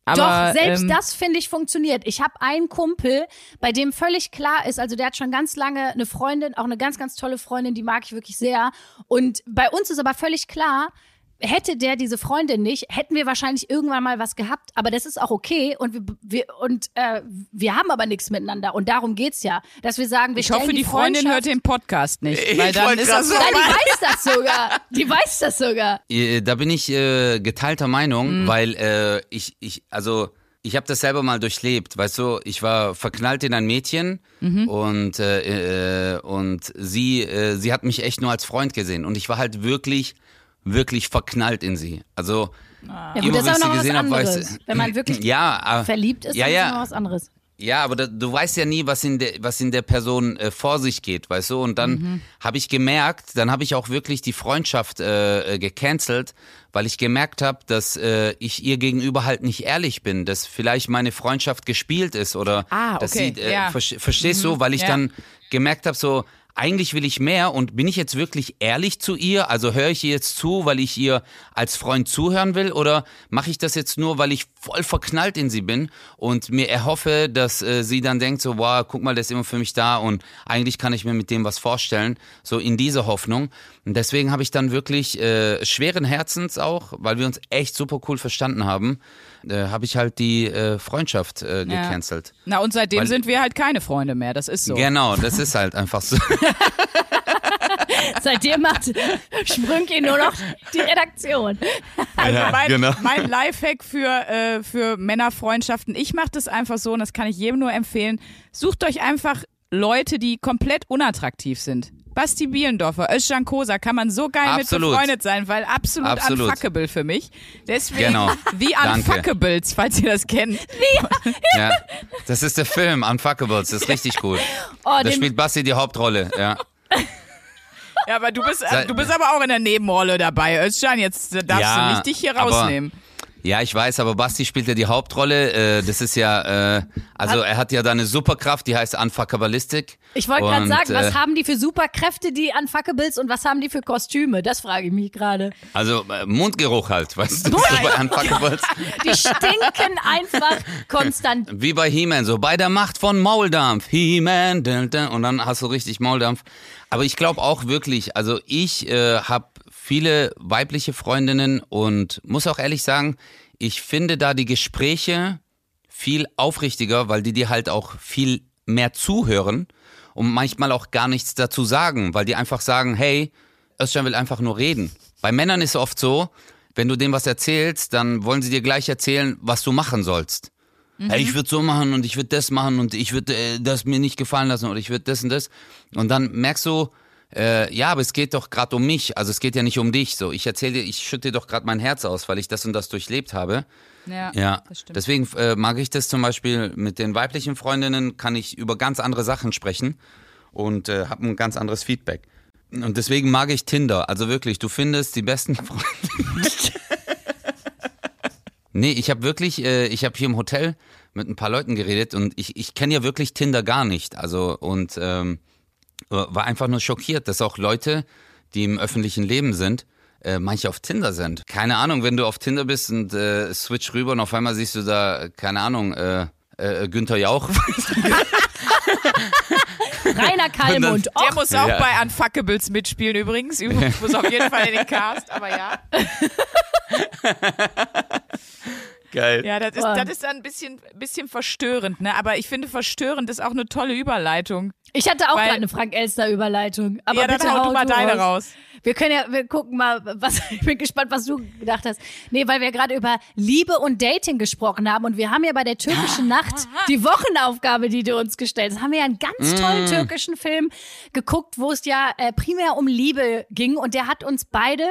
Aber, Doch, selbst ähm, das finde ich funktioniert. Ich habe einen Kumpel, bei dem völlig klar ist, also der hat schon ganz lange eine Freundin, auch eine ganz, ganz tolle Freundin, die mag ich wirklich sehr. Und bei uns ist aber völlig klar, hätte der diese Freundin nicht, hätten wir wahrscheinlich irgendwann mal was gehabt. Aber das ist auch okay und wir, wir und äh, wir haben aber nichts miteinander und darum geht's ja, dass wir sagen, wir Ich hoffe, stellen die Freundin hört den Podcast nicht, Ich weil dann ist das sagen. Nein, die weiß das sogar. Die weiß das sogar. Da bin ich äh, geteilter Meinung, weil äh, ich, ich, also ich habe das selber mal durchlebt, weißt du, ich war verknallt in ein Mädchen und äh, äh, und sie äh, sie hat mich echt nur als Freund gesehen und ich war halt wirklich wirklich verknallt in sie. Also Ja gut, immer, das ist ich noch sie was weiß-. Wenn man wirklich ja, äh, verliebt ist, ja, dann ist ja. das noch was anderes. Ja, aber da, du weißt ja nie, was in der, was in der Person äh, vor sich geht, weißt du? Und dann Mhm. habe ich gemerkt, dann habe ich auch wirklich die Freundschaft äh, äh, gecancelt, weil ich gemerkt habe, dass äh, ich ihr gegenüber halt nicht ehrlich bin, dass vielleicht meine Freundschaft gespielt ist oder Ah, dass okay, sie, äh, ja. Mhm. ver verstehst du, weil ich ja. dann gemerkt habe, so eigentlich will ich mehr und bin ich jetzt wirklich ehrlich zu ihr? Also höre ich ihr jetzt zu, weil ich ihr als Freund zuhören will oder mache ich das jetzt nur, weil ich voll verknallt in sie bin und mir erhoffe, dass äh, sie dann denkt so, wow, guck mal, der ist immer für mich da und eigentlich kann ich mir mit dem was vorstellen, so in diese Hoffnung. Und deswegen habe ich dann wirklich äh, schweren Herzens auch, weil wir uns echt super cool verstanden haben, äh, habe ich halt die äh, Freundschaft äh, gecancelt. Na und seitdem Weil- sind wir halt keine Freunde mehr, das ist so. Genau, das ist halt einfach so. Seitdem macht Sprünki nur noch die Redaktion. Also Ja, mein, genau. mein Lifehack für, äh, für Männerfreundschaften, ich mache das einfach so und das kann ich jedem nur empfehlen. Sucht euch einfach Leute, die komplett unattraktiv sind. Basti Bielendorfer, Özcan Kosa kann man so geil Absolut. mit befreundet sein, weil absolut, Absolut. unfuckable für mich. Deswegen Genau. wie. Unfuckables, falls ihr das kennt. Ja, das ist der Film Unfuckables, das ist richtig gut. Oh, Da spielt Basti die Hauptrolle, ja. Ja, aber du bist, äh, du bist aber auch in der Nebenrolle dabei, Özcan. Jetzt darfst Ja, du nicht dich hier aber- rausnehmen. Ja, ich weiß, aber Basti spielt ja die Hauptrolle. Äh, das ist ja, äh, also er hat ja da eine Superkraft, die heißt Unfuckabilistic. ich wollte gerade sagen, was äh, haben die für Superkräfte, die Unfuckables, und was haben die für Kostüme? Das frage ich mich gerade. Also äh, Mundgeruch halt, weißt du, so bei Unfuckables. Die stinken einfach konstant. Wie bei He-Man, so bei der Macht von Mauldampf. He-Man, und dann hast du richtig Mauldampf. Aber ich glaube auch wirklich, also ich äh, habe viele weibliche Freundinnen und muss auch ehrlich sagen, ich finde da die Gespräche viel aufrichtiger, weil die dir halt auch viel mehr zuhören und manchmal auch gar nichts dazu sagen, weil die einfach sagen, hey, Özcan will einfach nur reden. Bei Männern ist es oft so, wenn du dem was erzählst, dann wollen sie dir gleich erzählen, was du machen sollst. Hey, ich würde so machen und ich würde das machen und ich würde äh, das mir nicht gefallen lassen oder ich würde das und das. Und dann merkst du, äh, ja, aber es geht doch gerade um mich. Also es geht ja nicht um dich. So, ich erzähle dir, ich schütte dir doch gerade mein Herz aus, weil ich das und das durchlebt habe. Ja, Ja, das stimmt. deswegen äh, mag ich das zum Beispiel mit den weiblichen Freundinnen, kann ich über ganz andere Sachen sprechen und äh, habe ein ganz anderes Feedback. Und deswegen mag ich Tinder. Also wirklich, du findest die besten Freunde. nee, ich habe wirklich, äh, ich habe hier im Hotel mit ein paar Leuten geredet und ich, ich kenne ja wirklich Tinder gar nicht. Also und ähm, war einfach nur schockiert, dass auch Leute, die im öffentlichen Leben sind, äh, manche auf Tinder sind. Keine Ahnung, wenn du auf Tinder bist und äh, switch rüber und auf einmal siehst du da, keine Ahnung, äh, äh, Günther Jauch. Rainer Kallmund. Der Och, muss auch Ja. bei Unfuckables mitspielen übrigens. Übrigens muss auf jeden Fall in den Cast, aber ja. Geil. Ja, das ist, das ist dann ein bisschen, bisschen verstörend, ne? Aber ich finde, verstörend ist auch eine tolle Überleitung. Ich hatte auch gerade eine Frank-Elster-Überleitung. Aber ja, dann bitte hau du mal deine raus. Wir können ja, wir gucken mal, was, ich bin gespannt, was du gedacht hast. Nee, weil wir gerade über Liebe und Dating gesprochen haben und wir haben ja bei der türkischen Nacht die Wochenaufgabe, die du uns gestellt hast, haben wir ja einen ganz tollen türkischen Film geguckt, wo es ja äh, primär um Liebe ging und der hat uns beide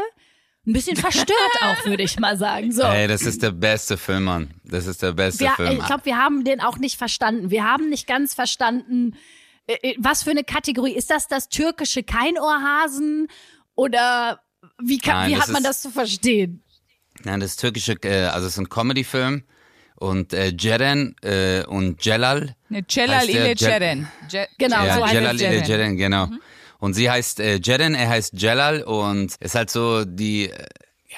ein bisschen verstört auch, würde ich mal sagen. So. Ey, das ist der beste Film, Mann. Das ist der beste Wir, Film. ich glaube, wir haben den auch nicht verstanden. Wir haben nicht ganz verstanden, was für eine Kategorie. Ist das das türkische Keinohrhasen? Oder wie, kann, Nein, wie hat man ist- das zu verstehen? Nein, das türkische, äh, also es ist ein Comedy-Film und äh, Ceren äh, und Celal. Ne, Celal ile Ceren. Je- Genau, ja, so heißt Celal es, ile Ceren. Ceren, genau. Und sie heißt äh, Ceren, er heißt Celal und ist halt so die, äh,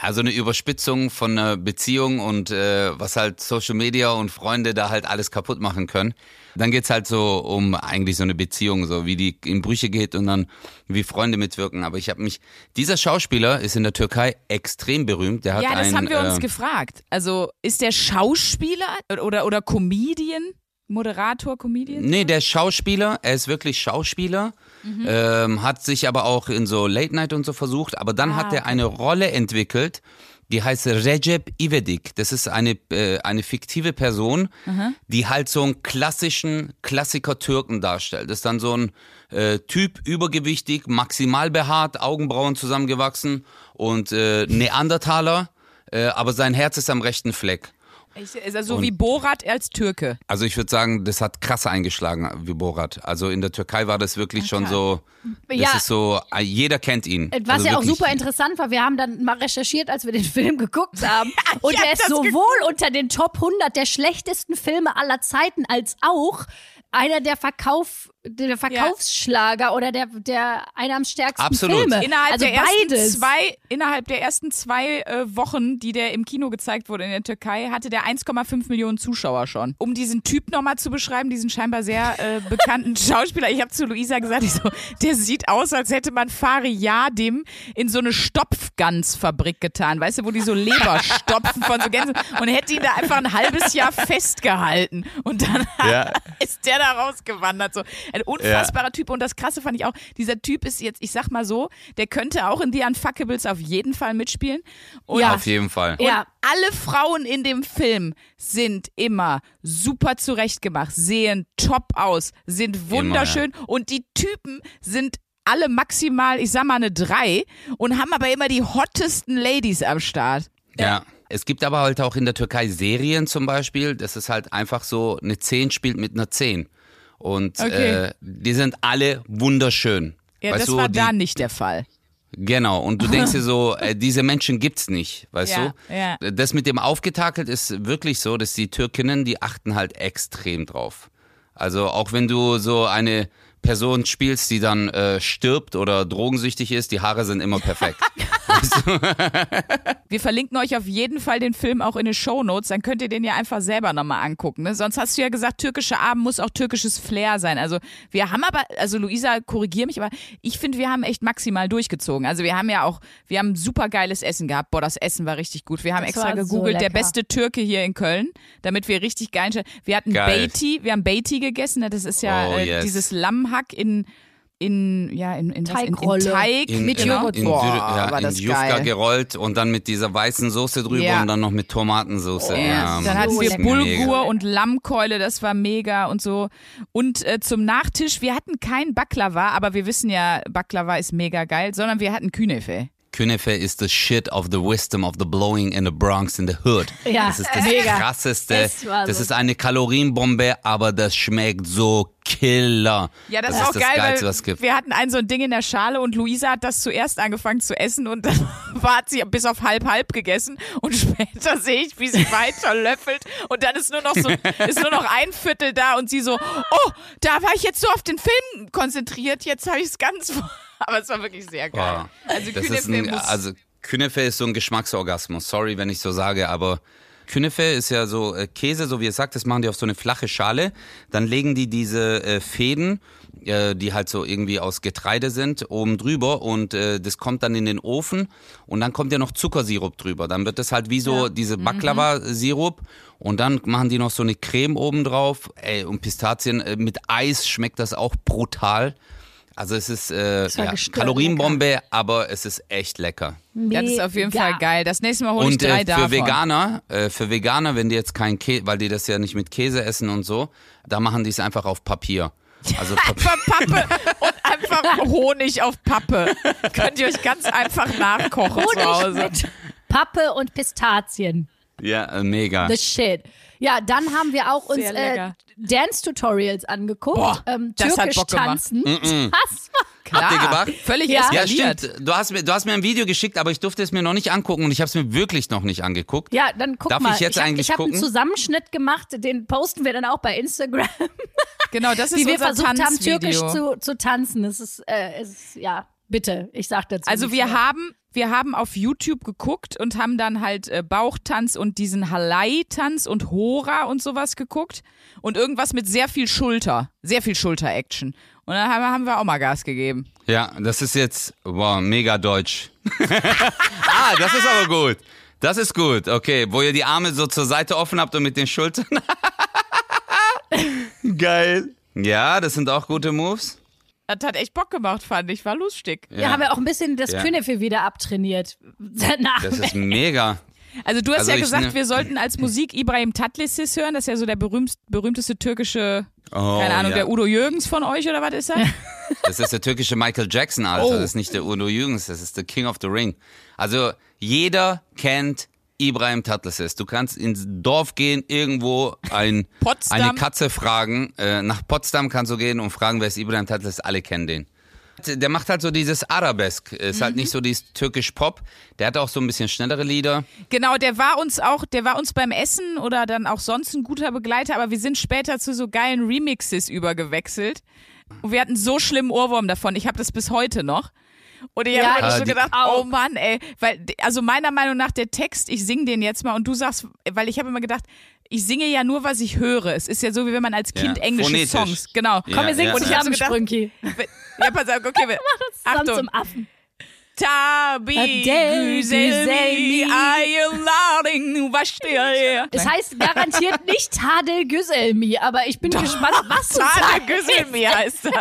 Ja, so eine Überspitzung von einer Beziehung und äh, was halt Social Media und Freunde da halt alles kaputt machen können. Dann geht's halt so um eigentlich so eine Beziehung, so wie die in Brüche geht und dann wie Freunde mitwirken. Aber ich habe mich, dieser Schauspieler ist in der Türkei extrem berühmt. Der hat Ja, das ein, haben wir uns äh, gefragt. Also ist der Schauspieler oder, oder Comedian? Moderator, Comedian? Nee, der Schauspieler, er ist wirklich Schauspieler, ähm, hat sich aber auch in so Late Night und so versucht, aber dann Ah, hat er okay. eine Rolle entwickelt, die heißt Recep Ivedik. Das ist eine, äh, eine fiktive Person, die halt so einen klassischen Klassiker-Türken darstellt. Das ist dann so ein äh, Typ, übergewichtig, maximal behaart, Augenbrauen zusammengewachsen und äh, Neandertaler, äh, aber sein Herz ist am rechten Fleck. Ich, er so wie Borat als Türke. Also ich würde sagen, das hat krass eingeschlagen wie Borat. Also in der Türkei war das wirklich schon so, das Ja. ist so, äh, jeder kennt ihn. Was also ja auch super interessant war, wir haben dann mal recherchiert, als wir den Film geguckt haben. Und er ist sowohl unter den Top 100 der schlechtesten Filme aller Zeiten als auch einer der Verkauf der Verkaufsschlager oder der der einer am stärksten Absolut. Filme. Innerhalb also der ersten beides. zwei, innerhalb der ersten zwei äh, Wochen, die der im Kino gezeigt wurde in der Türkei, hatte der 1,5 Millionen Zuschauer schon. Um diesen Typ nochmal zu beschreiben, diesen scheinbar sehr äh, bekannten Schauspieler, ich habe zu Luisa gesagt, ich so, der sieht aus, als hätte man Fariyadim in so eine Stopfgansfabrik getan, weißt du, wo die so Leber stopfen von so Gänsen und hätte ihn da einfach ein halbes Jahr festgehalten und dann Ja. ist der da rausgewandert. So ein unfassbarer Typ. Und das Krasse fand ich auch, dieser Typ ist jetzt, ich sag mal so, der könnte auch in The Unfuckables auf jeden Fall mitspielen. Und, Ja. Auf jeden Fall. und Ja. alle Frauen in dem Film sind immer super zurechtgemacht, sehen top aus, sind wunderschön und die Typen sind alle maximal, ich sag mal eine drei und haben aber immer die hottesten Ladies am Start. Ja. Es gibt aber halt auch in der Türkei Serien zum Beispiel, das ist halt einfach so, eine 10 spielt mit einer 10. Und Okay. äh, die sind alle wunderschön. Ja, weißt das du, war die, da nicht der Fall. Genau, und du denkst dir so, äh, diese Menschen gibt's nicht, weißt Ja, du? ja. Das mit dem aufgetakelt ist wirklich so, dass die Türkinnen, die achten halt extrem drauf. Also auch wenn du so eine Person spielst, die dann äh, stirbt oder drogensüchtig ist, die Haare sind immer perfekt. Wir verlinken euch auf jeden Fall den Film auch in den Shownotes, dann könnt ihr den ja einfach selber nochmal angucken. Ne? Sonst hast du ja gesagt, türkische Abend muss auch türkisches Flair sein. Also wir haben aber, also Luisa, korrigier mich, aber ich finde, wir haben echt maximal durchgezogen. Also wir haben ja auch, wir haben super geiles Essen gehabt. Boah, das Essen war richtig gut. Wir haben Das extra war so gegoogelt, der beste Türke hier in Köln, damit wir richtig geil, wir hatten Geil. Beiti, wir haben Beiti gegessen, ne? das ist ja Oh, äh, yes. dieses Lammhack in in ja in in, was, in, in Teigrolle. Teig In, mit Joghurt. in, Boah, ja, war in das Jufka geil. gerollt und dann mit dieser weißen Soße drüber Ja. und dann noch mit Tomatensoße. Ja, ja, dann hatten so wir mega. Bulgur und Lammkeule, das war mega und so. Und äh, zum Nachtisch, wir hatten kein Baklava, aber wir wissen ja, Baklava ist mega geil, sondern wir hatten Künefe. Künefe is the shit of the wisdom of the blowing in the Bronx in the hood. Ja, das ist das mega. krasseste. Das ist eine Kalorienbombe, aber das schmeckt so killer. Ja, das, das ist auch ist das geil, Geilste, weil was es gibt. wir hatten ein so ein Ding in der Schale und Luisa hat das zuerst angefangen zu essen und dann war hat sie bis auf halb halb gegessen und später sehe ich, wie sie weiter löffelt und dann ist nur noch so ist nur noch ein Viertel da und sie so, oh, da war ich jetzt so auf den Film konzentriert, jetzt habe ich es ganz, aber es war wirklich sehr geil. Boah. Also Das ist Künefe ein, also Künefe ist so ein Geschmacksorgasmus. Sorry, wenn ich so sage, aber Künefe ist ja so äh, Käse, so wie ihr sagt, das machen die auf so eine flache Schale. Dann legen die diese äh, Fäden, äh, die halt so irgendwie aus Getreide sind, oben drüber und äh, das kommt dann in den Ofen und dann kommt ja noch Zuckersirup drüber. Dann wird das halt wie so diese Baklava-Sirup und dann machen die noch so eine Creme oben drauf. Ey, und Pistazien äh, mit Eis schmeckt das auch brutal. Also es ist äh, ja, gestört Kalorienbombe, aber es ist echt lecker. Ja, das ist auf jeden Fall geil. Das nächste Mal hole ich Und drei äh, davon. für Veganer, äh, für Veganer, wenn die jetzt kein Käse, weil die das ja nicht mit Käse essen und so, da machen die es einfach auf Papier. Also Papier. Einfach Pappe und einfach Honig auf Pappe. Könnt ihr euch ganz einfach nachkochen zu Hause. Honig mit Pappe und Pistazien. Ja, äh, mega. The shit. Ja, dann haben wir auch uns äh. Dance-Tutorials angeguckt. Boah, ähm, das hat Türkisch Bock gemacht. tanzen. Das war Klar, Habt ihr gemacht? Völlig Ja. Ja, eskaliert. stimmt. Du hast, mir, du hast mir ein Video geschickt, aber ich durfte es mir noch nicht angucken und ich habe es mir wirklich noch nicht angeguckt. Ja, dann guck Darf mal. ich jetzt hab, eigentlich ich habe einen gucken? Zusammenschnitt gemacht, den posten wir dann auch bei Instagram, Genau, das ist wie wir versucht haben, türkisch zu, zu tanzen. Es ist, äh, es ist ja Bitte, ich sag dazu. Also wir haben, wir haben auf YouTube geguckt und haben dann halt äh, Bauchtanz und diesen Halai-Tanz und Hora und sowas geguckt und irgendwas mit sehr viel Schulter, sehr viel Schulter-Action. Und dann haben, haben wir auch mal Gas gegeben. Ja, das ist jetzt, wow, mega deutsch. ah, das ist aber gut. Das ist gut, okay. Wo ihr die Arme so zur Seite offen habt und mit den Schultern. Geil. Ja, das sind auch gute Moves. Das hat echt Bock gemacht, fand ich. War lustig. Wir haben ja auch ein bisschen das Ja. Künefe wieder abtrainiert. Danach. Das ist mega. Also du hast Also ja gesagt, ne- wir sollten als Musik Ibrahim Tatlisis hören. Das ist ja so der berühmt, berühmteste türkische, Oh, keine Ahnung, ja. der Udo Jürgens von euch oder was ist das? Das ist der türkische Michael Jackson, Alter. Oh. Das ist nicht der Udo Jürgens, das ist der King of the Ring. Also jeder kennt Ibrahim Tatlises. Du kannst ins Dorf gehen, irgendwo ein, eine Katze fragen. Äh, nach Potsdam kannst du gehen und fragen, wer ist Ibrahim Tatlises. Alle kennen den. Der macht halt so dieses Arabesk. Ist Mhm. halt nicht so dieses türkisch Pop. Der hat auch so ein bisschen schnellere Lieder. Genau, der war uns auch, der war uns beim Essen oder dann auch sonst ein guter Begleiter, aber wir sind später zu so geilen Remixes übergewechselt. Und wir hatten so schlimmen Ohrwurm davon. Ich habe das bis heute noch. Und ich Ja, habe so gedacht, auch. oh Mann, ey, weil also meiner Meinung nach der Text, ich sing den jetzt mal und du sagst, weil ich habe immer gedacht, ich singe ja nur, was ich höre. Es ist ja so, wie wenn man als Kind Ja, englische phonetisch. Songs, genau. Ja, Komm, wir singen ja, Und ich ja. hab so zusammen, gedacht- Sprünki. Ja, pass auf, okay, wir, Achtung. zum Affen. Tabi, Güzelmi, Güzelmi. ayıların başlıyor. Es heißt garantiert nicht Tadel Güzelmi, aber ich bin gespannt, was du Tade sagst. Güzelmi heißt das.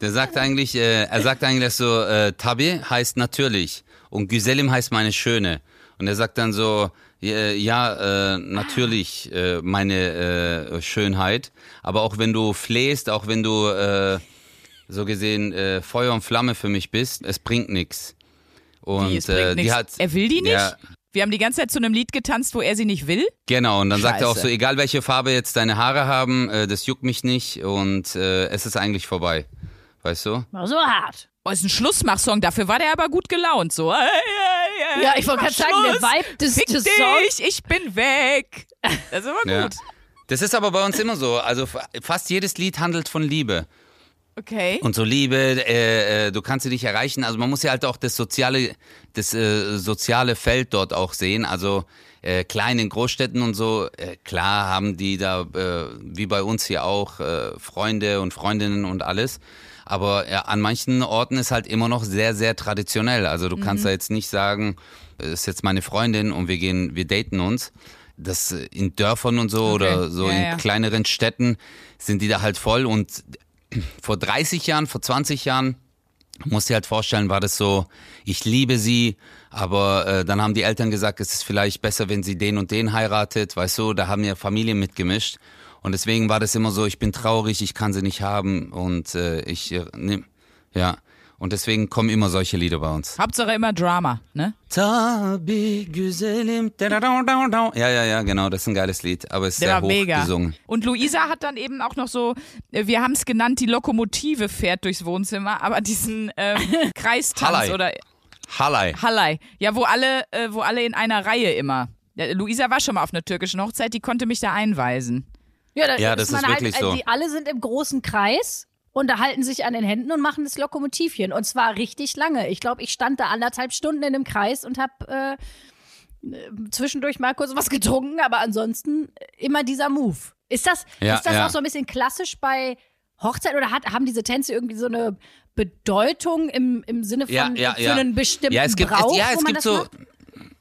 Der sagt eigentlich, äh, er sagt eigentlich so, äh, Tabi heißt natürlich und Güselim heißt meine Schöne. Und er sagt dann so, äh, ja, äh, natürlich äh, meine äh, Schönheit, aber auch wenn du flehst, auch wenn du äh, so gesehen äh, Feuer und Flamme für mich bist, es bringt nichts. Und Wie, es bringt äh, die hat, er will die nicht? Ja, Wir haben die ganze Zeit zu einem Lied getanzt, wo er sie nicht will. Genau, und dann sagt er auch Scheiße. so, egal welche Farbe jetzt deine Haare haben, äh, das juckt mich nicht und äh, es ist eigentlich vorbei. Weißt du? War so hart. Oh, ist ein Schlussmachsong, dafür war der aber gut gelaunt. So. Ey, ey, ey, Ja, ich wollte gerade sagen, der. Vibe des, Fick des dich, Songs. ich bin weg. Das war Ja. gut. Das ist aber bei uns immer so. Also fa- fast jedes Lied handelt von Liebe. Okay. Und so Liebe, äh, äh, du kannst sie nicht erreichen. Also man muss ja halt auch das soziale, das äh, soziale Feld dort auch sehen. Also äh, klein in Großstädten und so, äh, klar haben die da, äh, wie bei uns hier auch, äh, Freunde und Freundinnen und alles. Aber ja, an manchen Orten ist halt immer noch sehr, sehr traditionell. Also du kannst da jetzt nicht sagen, das ist jetzt meine Freundin und wir gehen, wir daten uns. Das äh, in Dörfern und so oder so Ja, in ja. kleineren Städten sind die da halt voll und vor 30 Jahren, vor 20 Jahren, musst dir halt vorstellen, war das so, ich liebe sie, aber äh, dann haben die Eltern gesagt, es ist vielleicht besser, wenn sie den und den heiratet, weißt du, da haben ja Familien mitgemischt. Und deswegen war das immer so, ich bin traurig, ich kann sie nicht haben und äh, ich äh, nimm, ja. Und deswegen kommen immer solche Lieder bei uns. Hauptsache immer Drama, ne? Tabi güzelim. da-da-da-da-da. Ja, ja, ja, genau, das ist ein geiles Lied, aber es ist Der sehr war hoch mega. gesungen. Und Luisa hat dann eben auch noch so, äh, wir haben es genannt, die Lokomotive fährt durchs Wohnzimmer, aber diesen ähm, Kreistanz Hallei. oder Hallei. Hallei. Ja, wo alle, äh, wo alle in einer Reihe immer. Ja, Luisa war schon mal auf einer türkischen Hochzeit, die konnte mich da einweisen. Ja, da Ja, das man ist halt, wirklich also so. Die alle sind im großen Kreis und da halten sich an den Händen und machen das Lokomotivchen. Und zwar richtig lange. Ich glaube, ich stand da anderthalb Stunden in einem Kreis und habe äh, äh, zwischendurch mal kurz was getrunken, aber ansonsten immer dieser Move. Ist das, Ja, ist das ja. auch so ein bisschen klassisch bei Hochzeit oder hat, haben diese Tänze irgendwie so eine Bedeutung im, im Sinne von Ja, ja, für einen bestimmten ja, es gibt, Brauch, es, ja, wo es man gibt das so. macht?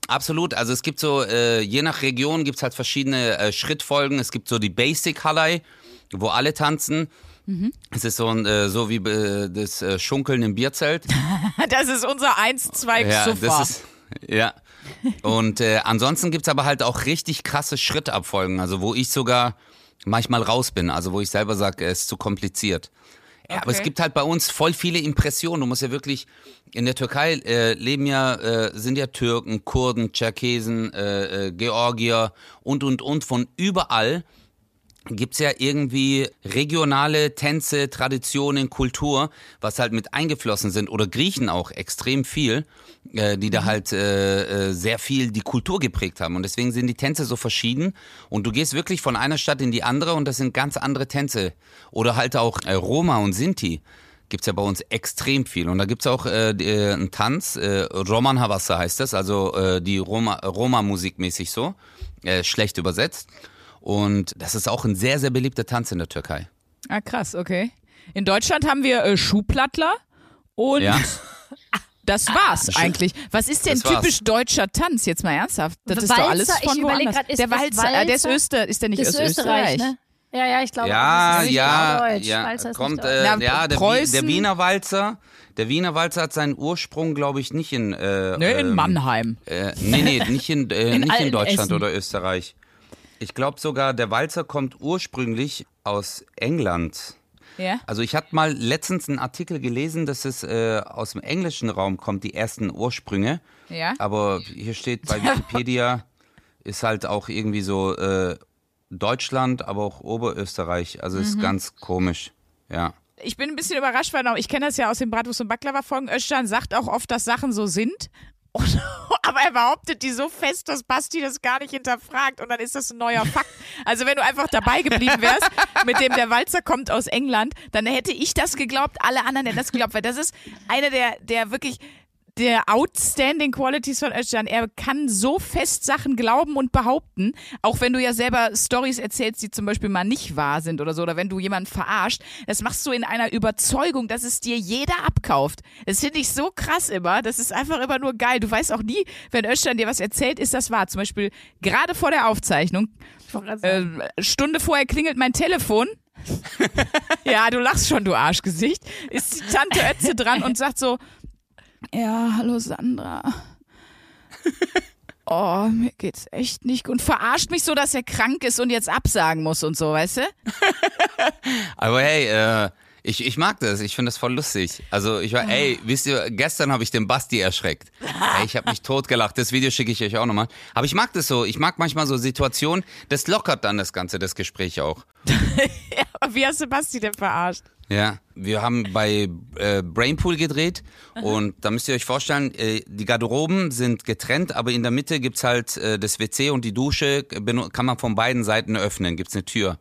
Absolut, also es gibt so, äh, je nach Region gibt es halt verschiedene äh, Schrittfolgen. Es gibt so die Basic Hallei, wo alle tanzen. Es ist so, ein, äh, so wie äh, das äh, Schunkeln im Bierzelt. Das ist unser 1-2 Ja, Xuffer. das ist, ja. Und ansonsten gibt's aber halt auch richtig krasse Schrittabfolgen, also wo ich sogar manchmal raus bin, also wo ich selber sage, es ist zu kompliziert. Ja, aber es Okay. gibt halt bei uns voll viele Impressionen. Du musst ja wirklich, in der Türkei äh, leben ja, äh, sind ja Türken, Kurden, Tscherkesen, äh, Georgier und, und, und von überall gibt's ja irgendwie regionale Tänze, Traditionen, Kultur, was halt mit eingeflossen sind oder Griechen auch extrem viel, äh, die da halt äh, äh, sehr viel die Kultur geprägt haben und deswegen sind die Tänze so verschieden und du gehst wirklich von einer Stadt in die andere und das sind ganz andere Tänze oder halt auch äh, Roma und Sinti. gibt's ja bei uns extrem viel. Und da gibt's auch äh, äh, einen Tanz, äh, Roman Havassa heißt das, also äh, die Roma, Roma-Musik mäßig so, äh, schlecht übersetzt. Und das ist auch ein sehr, sehr beliebter Tanz in der Türkei. Ah, krass, okay. In Deutschland haben wir äh, Schuhplattler und Ja. das war's eigentlich. Was ist denn typisch deutscher Tanz? Jetzt mal ernsthaft. Das ist doch alles Walzer, ich von überleg woanders. grad, ist der das Walzer, äh, der ist Walzer? Öster, ist der nicht ist Österreich, Österreich? ne? Ja, ja, ich glaube. Ja, das ist nicht ja, Deutsch. ja. Walzer Kommt, äh, Na, ja, der, der Wiener Walzer. Der Wiener Walzer hat seinen Ursprung, glaube ich, nicht in. Äh, Ne, in ähm, Mannheim. Äh, nee, nee, nicht in, äh, In nicht in Deutschland Essen. oder Österreich. Ich glaube sogar, der Walzer kommt ursprünglich aus England. Ja? Also ich hatte mal letztens einen Artikel gelesen, dass es äh, aus dem englischen Raum kommt, die ersten Ursprünge. Ja? Aber hier steht bei Wikipedia, ist halt auch irgendwie so äh, Deutschland, aber auch Oberösterreich. Also Mhm. ist ganz komisch. Ja. Ich bin ein bisschen überrascht, weil ich kenne das ja aus den Bratwurst- und Baklava-Folgen. Özcan sagt auch oft, dass Sachen so sind. Und, aber er behauptet die so fest, dass Basti das gar nicht hinterfragt und dann ist das ein neuer Fakt. Also wenn du einfach dabei geblieben wärst, mit dem der Walzer kommt aus England, dann hätte ich das geglaubt, alle anderen hätten das geglaubt, weil das ist einer der, der wirklich der outstanding Qualities von Özcan. Er kann so fest Sachen glauben und behaupten, auch wenn du ja selber Stories erzählst, die zum Beispiel mal nicht wahr sind oder so, oder wenn du jemanden verarscht. Das machst du in einer Überzeugung, dass es dir jeder abkauft. Das finde ich so krass immer. Das ist einfach immer nur geil. Du weißt auch nie, wenn Özcan dir was erzählt, ist das wahr. Zum Beispiel gerade vor der Aufzeichnung, äh, Stunde vorher klingelt mein Telefon. ja, du lachst schon, du Arschgesicht. Ist die Tante Ötze dran und sagt so, ja, hallo Sandra. Oh, mir geht's echt nicht gut. Und verarscht mich so, dass er krank ist und jetzt absagen muss und so, weißt du? Aber hey, äh, ich, ich mag das. Ich finde das voll lustig. Also ich war, ey, wisst ihr, gestern habe ich den Basti erschreckt. Ey, ich habe mich totgelacht. Das Video schicke ich euch auch nochmal. Aber ich mag das so. Ich mag manchmal so Situationen. Das lockert dann das Ganze, das Gespräch auch. Aber wie hast du Basti denn verarscht? Ja, wir haben bei äh, Brainpool gedreht und da müsst ihr euch vorstellen, äh, die Garderoben sind getrennt, aber in der Mitte gibt's halt äh, das WC und die Dusche kann man von beiden Seiten öffnen, gibt's eine Tür.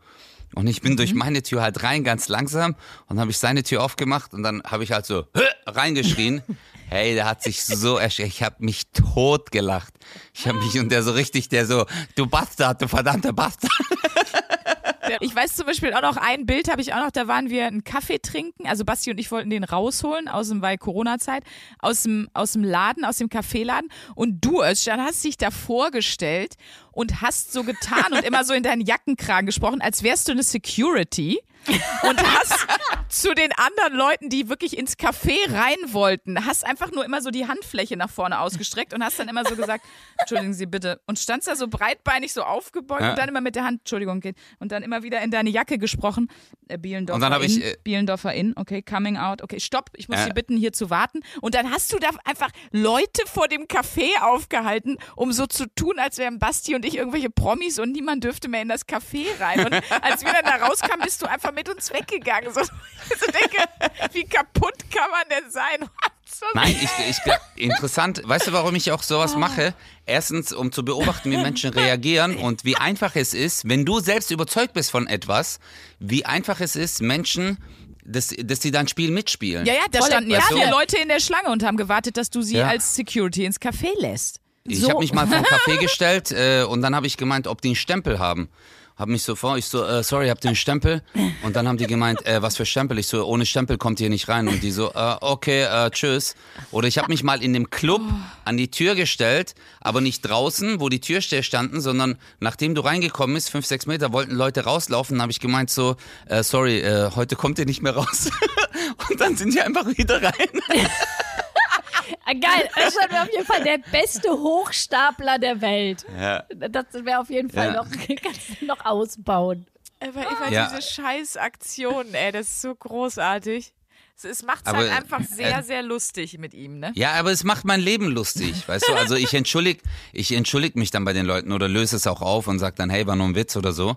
Und ich bin durch meine Tür halt rein, ganz langsam, und habe ich seine Tür aufgemacht und dann habe ich halt so "Hö!" reingeschrien. Hey, der hat sich so erschreckt. Ich habe mich tot gelacht. Ich habe mich und der so richtig, der so, du Bastard, du verdammter Bastard. Ich weiß zum Beispiel auch noch ein Bild habe ich auch noch, da waren wir einen Kaffee trinken. Also Basti und ich wollten den rausholen aus dem, weil Corona-Zeit, aus dem, aus dem Laden, aus dem Kaffeeladen. Und du, Özcan, hast dich da vorgestellt und hast so getan und immer so in deinen Jackenkragen gesprochen, als wärst du eine Security. Und hast zu den anderen Leuten, die wirklich ins Café rein wollten, hast einfach nur immer so die Handfläche nach vorne ausgestreckt und hast dann immer so gesagt, entschuldigen Sie bitte. Und standst da so breitbeinig so aufgebeugt Ja. und dann immer mit der Hand, Entschuldigung, geht. Und dann immer wieder in deine Jacke gesprochen. Äh, Bielendorfer Und dann hab in, ich, äh, Bielendorfer in, okay, coming out, okay, stopp, ich muss Ja. Sie bitten, hier zu warten. Und dann hast du da einfach Leute vor dem Café aufgehalten, um so zu tun, als wären Basti und ich irgendwelche Promis und niemand dürfte mehr in das Café rein. Und als wir dann da rauskamen, bist du einfach mit uns weggegangen. So, ich so denke, wie kaputt kann man denn sein? So Nein, ich, ich interessant. Weißt du, warum ich auch sowas mache? Erstens, um zu beobachten, wie Menschen reagieren und wie einfach es ist, wenn du selbst überzeugt bist von etwas, wie einfach es ist, Menschen, dass, dass die dein Spiel mitspielen. Ja, ja, da standen ja vier Leute in der Schlange und haben gewartet, dass du sie Ja. als Security ins Café lässt. Ich So. habe mich mal vor ein Café gestellt äh, und dann habe ich gemeint, ob die einen Stempel haben. Hab mich so vor, ich so, äh, sorry, habt ihr einen Stempel? Und dann haben die gemeint, äh, was für Stempel? Ich so, ohne Stempel kommt ihr nicht rein. Und die so, äh, okay, äh, tschüss. Oder ich habe mich mal in dem Club an die Tür gestellt, aber nicht draußen, wo die Türsteher standen, sondern nachdem du reingekommen bist, fünf, sechs Meter, wollten Leute rauslaufen, habe ich gemeint so, äh, sorry, äh, heute kommt ihr nicht mehr raus. und dann sind die einfach wieder rein. Ah, geil, Özcan wäre auf jeden Fall der beste Hochstapler der Welt. Ja. Das wäre auf jeden Fall Ja. noch, kannst du noch ausbauen. Aber immer Ja. diese scheiß Aktionen, ey, das ist so großartig. Es, macht es halt einfach sehr, äh, sehr lustig mit ihm, ne? Ja, aber es macht mein Leben lustig, weißt du? Also ich entschuldig, ich entschuldig mich dann bei den Leuten oder löse es auch auf und sag dann, hey, war nur ein Witz oder so.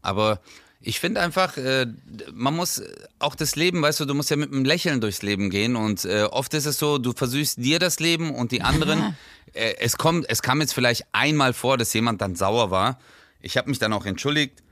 Aber ich finde einfach, äh, man muss auch das Leben, weißt du, du musst ja mit einem Lächeln durchs Leben gehen und äh, oft ist es so, du versüßt dir das Leben und die anderen. Äh, es kommt, es kam jetzt vielleicht einmal vor, dass jemand dann sauer war. Ich habe mich dann auch entschuldigt.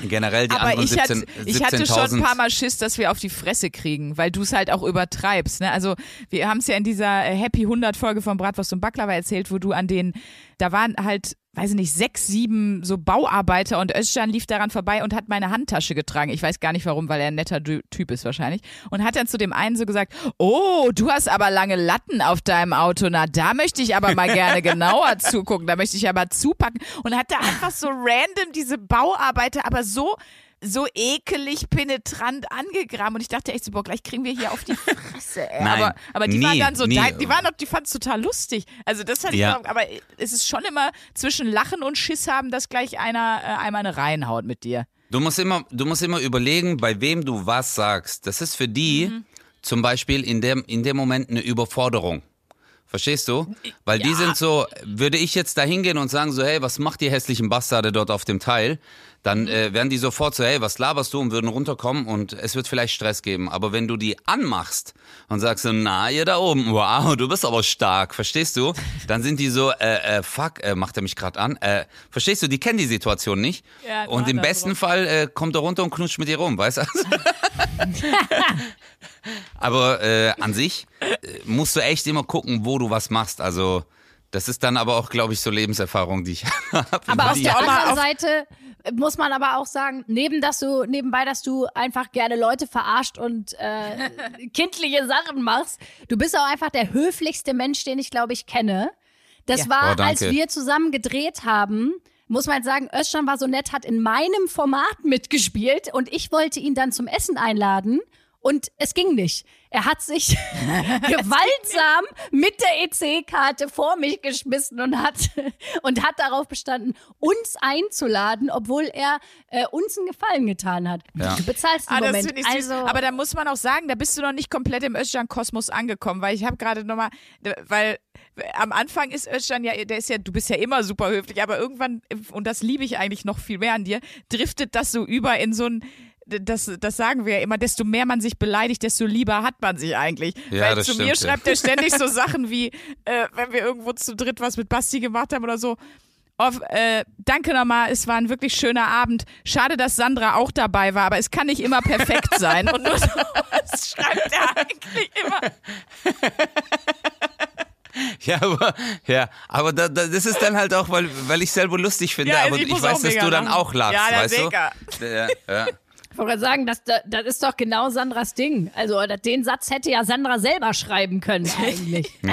Generell die Aber anderen ich, hatte, 17 ich hatte schon ein 17.000. paar Mal Schiss, dass wir auf die Fresse kriegen, weil du es halt auch übertreibst. Ne? Also wir haben es ja in dieser äh, Happy 100 Folge von Bratwurst und Baklava erzählt, wo du an den, da waren halt, weiß ich nicht, sechs, sieben so Bauarbeiter und Özcan lief daran vorbei und hat meine Handtasche getragen. Ich weiß gar nicht warum, weil er ein netter Typ ist wahrscheinlich. Und hat dann zu dem einen so gesagt, oh, du hast aber lange Latten auf deinem Auto. Na, da möchte ich aber mal gerne genauer zugucken. Da möchte ich aber zupacken. Und hat da einfach so random diese Bauarbeiter, aber so so ekelig penetrant angegraben und ich dachte echt so, boah, gleich kriegen wir hier auf die Fresse, ey. Nein, aber, aber die waren nie, dann so, nie. die waren doch, die fanden es total lustig. Also das hat Ja. ich, aber es ist schon immer zwischen Lachen und Schiss haben, dass gleich einer äh, einmal eine reinhaut mit dir. Du musst immer, du musst immer überlegen, bei wem du was sagst. Das ist für die Mhm. zum Beispiel in dem, in dem Moment eine Überforderung. Verstehst du? Weil die sind so, würde ich jetzt da hingehen und sagen so, hey, was macht die hässlichen Bastarde dort auf dem Teil? Dann äh, wären die sofort so, hey, was laberst du und würden runterkommen und es wird vielleicht Stress geben. Aber wenn du die anmachst und sagst so, na, ihr da oben, wow, du bist aber stark, verstehst du? Dann sind die so, äh, äh, fuck, äh, macht er mich gerade an? Äh, verstehst du, die kennen die Situation nicht. Ja, und im besten drauf. Fall äh, kommt er runter und knutscht mit dir rum, weißt du? aber äh, an sich äh, musst du echt immer gucken, wo du was machst. Also das ist dann aber auch, glaube ich, so Lebenserfahrung, die ich habe. Aber auf Die- der anderen auf- Seite muss man aber auch sagen, neben dass du nebenbei, dass du einfach gerne Leute verarscht und äh, kindliche Sachen machst, du bist auch einfach der höflichste Mensch, den ich glaube ich kenne. Das Ja. war, Oh, als wir zusammen gedreht haben. Muss man sagen, Özcan war so nett, hat in meinem Format mitgespielt und ich wollte ihn dann zum Essen einladen und es ging nicht. Er hat sich gewaltsam mit der EC-Karte vor mich geschmissen und hat, und hat darauf bestanden, uns einzuladen, obwohl er äh, uns einen Gefallen getan hat. Ja. Du bezahlst im Ah, das Moment. also, Aber da muss man auch sagen, da bist du noch nicht komplett im Özcan-Kosmos angekommen, weil ich habe gerade nochmal, weil am Anfang ist Özcan ja, der ist ja, du bist ja immer super höflich, aber irgendwann, und das liebe ich eigentlich noch viel mehr an dir, driftet das so über in so ein das, das sagen wir ja immer, desto mehr man sich beleidigt, desto lieber hat man sich eigentlich. Ja, Weil das zu stimmt, mir ja. schreibt er ständig so Sachen wie, äh, wenn wir irgendwo zu dritt was mit Basti gemacht haben oder so, auf, äh, danke nochmal, es war ein wirklich schöner Abend. Schade, dass Sandra auch dabei war, aber es kann nicht immer perfekt sein. Und nur so, was schreibt er eigentlich immer? Ja, aber, ja, aber da, da, das ist dann halt auch, weil, weil ich selber lustig finde, Ja, aber ich ich, weiß, dass du dann auch lachst, Ja, weißt du? Ja, ja. Ich wollte gerade sagen, das, das ist doch genau Sandras Ding. Also den Satz hätte ja Sandra selber schreiben können eigentlich.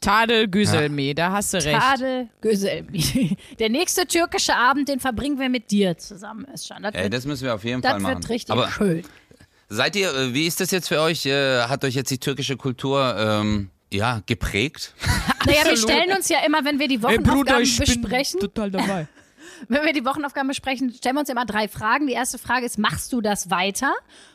Tadel Güselmi, da hast du recht. Tadel Göselmi. Der nächste türkische Abend, den verbringen wir mit dir zusammen, Özcan. Das, Ey, wird, das müssen wir auf jeden das Fall machen. wird richtig aber schön. seid ihr, äh, wie ist das jetzt für euch? Äh, Hat euch jetzt die türkische Kultur ähm, ja, geprägt? Naja, wir stellen uns ja immer, wenn wir die Ey, Wochenaufgaben Bruder, ich bin besprechen, total dabei. wenn wir die Wochenaufgaben besprechen, stellen wir uns immer drei Fragen. Die erste Frage ist, machst du das weiter?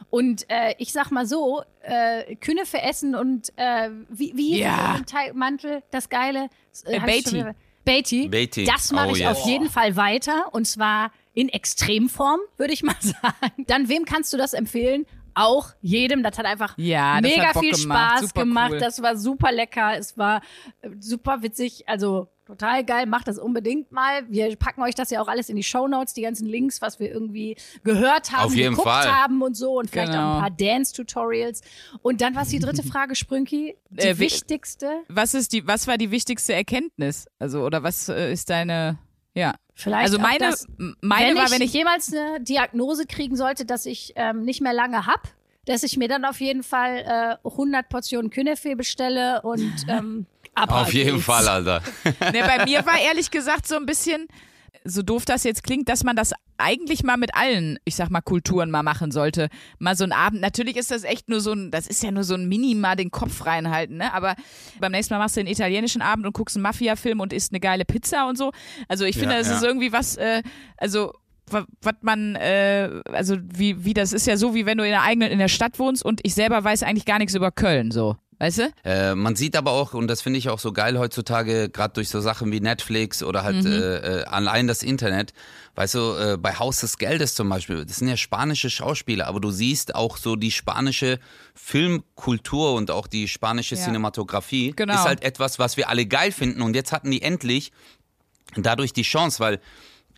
Und äh, ich sag mal so, äh, Künefe essen und äh, wie, wie hieß Ja. im Teigmantel, das Geile? Äh, schon Beatty. Beatty. Beatty. Das mache Oh, ich yes. auf jeden Fall weiter und zwar in Extremform, würde ich mal sagen. Dann wem kannst du das empfehlen? Auch jedem. Das hat einfach Ja, das mega hat viel gemacht. Spaß Super gemacht. cool. Das war super lecker. Es war äh, super witzig. Also total geil. Macht das unbedingt mal. Wir packen euch das ja auch alles in die Shownotes, die ganzen Links, was wir irgendwie gehört haben, Auf jeden geguckt Fall. haben und so und vielleicht Genau. auch ein paar Dance-Tutorials. Und dann was die dritte Frage, Sprünki? Die Äh, wichtigste. Was ist die, was war die wichtigste Erkenntnis? Also, oder was äh, ist deine, ja. Vielleicht Also auch meine, das, meine wenn war, ich, wenn ich, jemals eine Diagnose kriegen sollte, dass ich ähm, nicht mehr lange hab, dass ich mir dann auf jeden Fall äh, 100 Portionen Künefe bestelle und ähm, ab Auf jeden geht's. Fall, Alter. ne, bei mir war ehrlich gesagt so ein bisschen, so doof das jetzt klingt, dass man das eigentlich mal mit allen, ich sag mal, Kulturen mal machen sollte. Mal so ein Abend. Natürlich ist das echt nur so ein, das ist ja nur so ein Mini mal den Kopf reinhalten, ne? Aber beim nächsten Mal machst du einen italienischen Abend und guckst einen Mafia-Film und isst eine geile Pizza und so. Also ich finde, Ja, das ja. ist irgendwie was, äh, also was man, äh, also wie, wie das ist ja so, wie wenn du in der eigenen, in der Stadt wohnst und ich selber weiß eigentlich gar nichts über Köln, so. Weißt du? Äh, man sieht aber auch, und das finde ich auch so geil heutzutage, gerade durch so Sachen wie Netflix oder halt Mhm. äh, äh, allein das Internet, weißt du, äh, bei Haus des Geldes zum Beispiel, das sind ja spanische Schauspieler, aber du siehst auch so die spanische Filmkultur und auch die spanische Ja. Cinematografie Genau. ist halt etwas, was wir alle geil finden und jetzt hatten die endlich dadurch die Chance, weil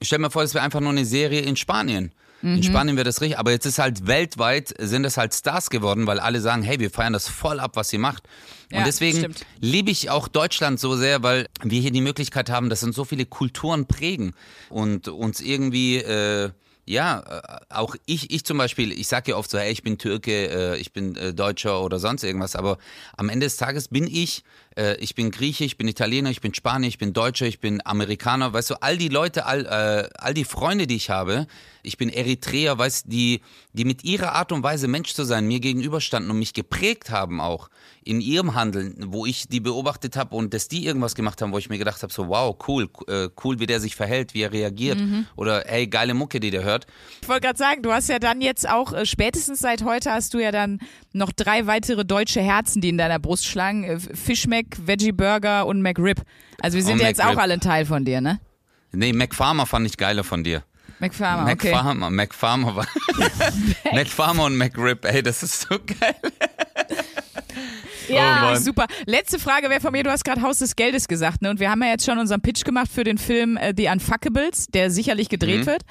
stell mir vor, das wäre einfach nur eine Serie in Spanien. Mhm. In Spanien wäre das richtig, aber jetzt ist halt weltweit, sind es halt Stars geworden, weil alle sagen, hey, wir feiern das voll ab, was sie macht. Und Ja, deswegen liebe ich auch Deutschland so sehr, weil wir hier die Möglichkeit haben, dass uns so viele Kulturen prägen und uns irgendwie, äh, ja, äh, auch ich, ich zum Beispiel, ich sage ja oft so, hey, ich bin Türke, äh, ich bin äh, Deutscher oder sonst irgendwas, aber am Ende des Tages bin ich, ich bin Grieche, ich bin Italiener, ich bin Spanier, ich bin Deutscher, ich bin Amerikaner, weißt du, all die Leute, all, äh, all die Freunde, die ich habe, ich bin Eritreer, weißt die, die mit ihrer Art und Weise Mensch zu sein mir gegenüberstanden und mich geprägt haben auch in ihrem Handeln, wo ich die beobachtet habe und dass die irgendwas gemacht haben, wo ich mir gedacht habe, so wow, cool, äh, cool, wie der sich verhält, wie er reagiert oder hey, geile Mucke, die der hört. Ich wollte gerade sagen, du hast ja dann jetzt auch, äh, spätestens seit heute hast du ja dann noch drei weitere deutsche Herzen, die in deiner Brust schlagen. Äh, Fish Mac, Veggie Burger und McRib. Also wir sind Und ja jetzt McRib. auch alle ein Teil von dir, ne? Nee, McFarmer fand ich geiler von dir. McFarmer, okay. McFarmer, McFarmer war. McFarmer und McRib, ey, das ist so geil. Ja, Mann. Super. Letzte Frage wäre von mir, du hast gerade Haus des Geldes gesagt, ne? Und wir haben ja jetzt schon unseren Pitch gemacht für den Film äh, The Unfuckables, der sicherlich gedreht Mhm. wird.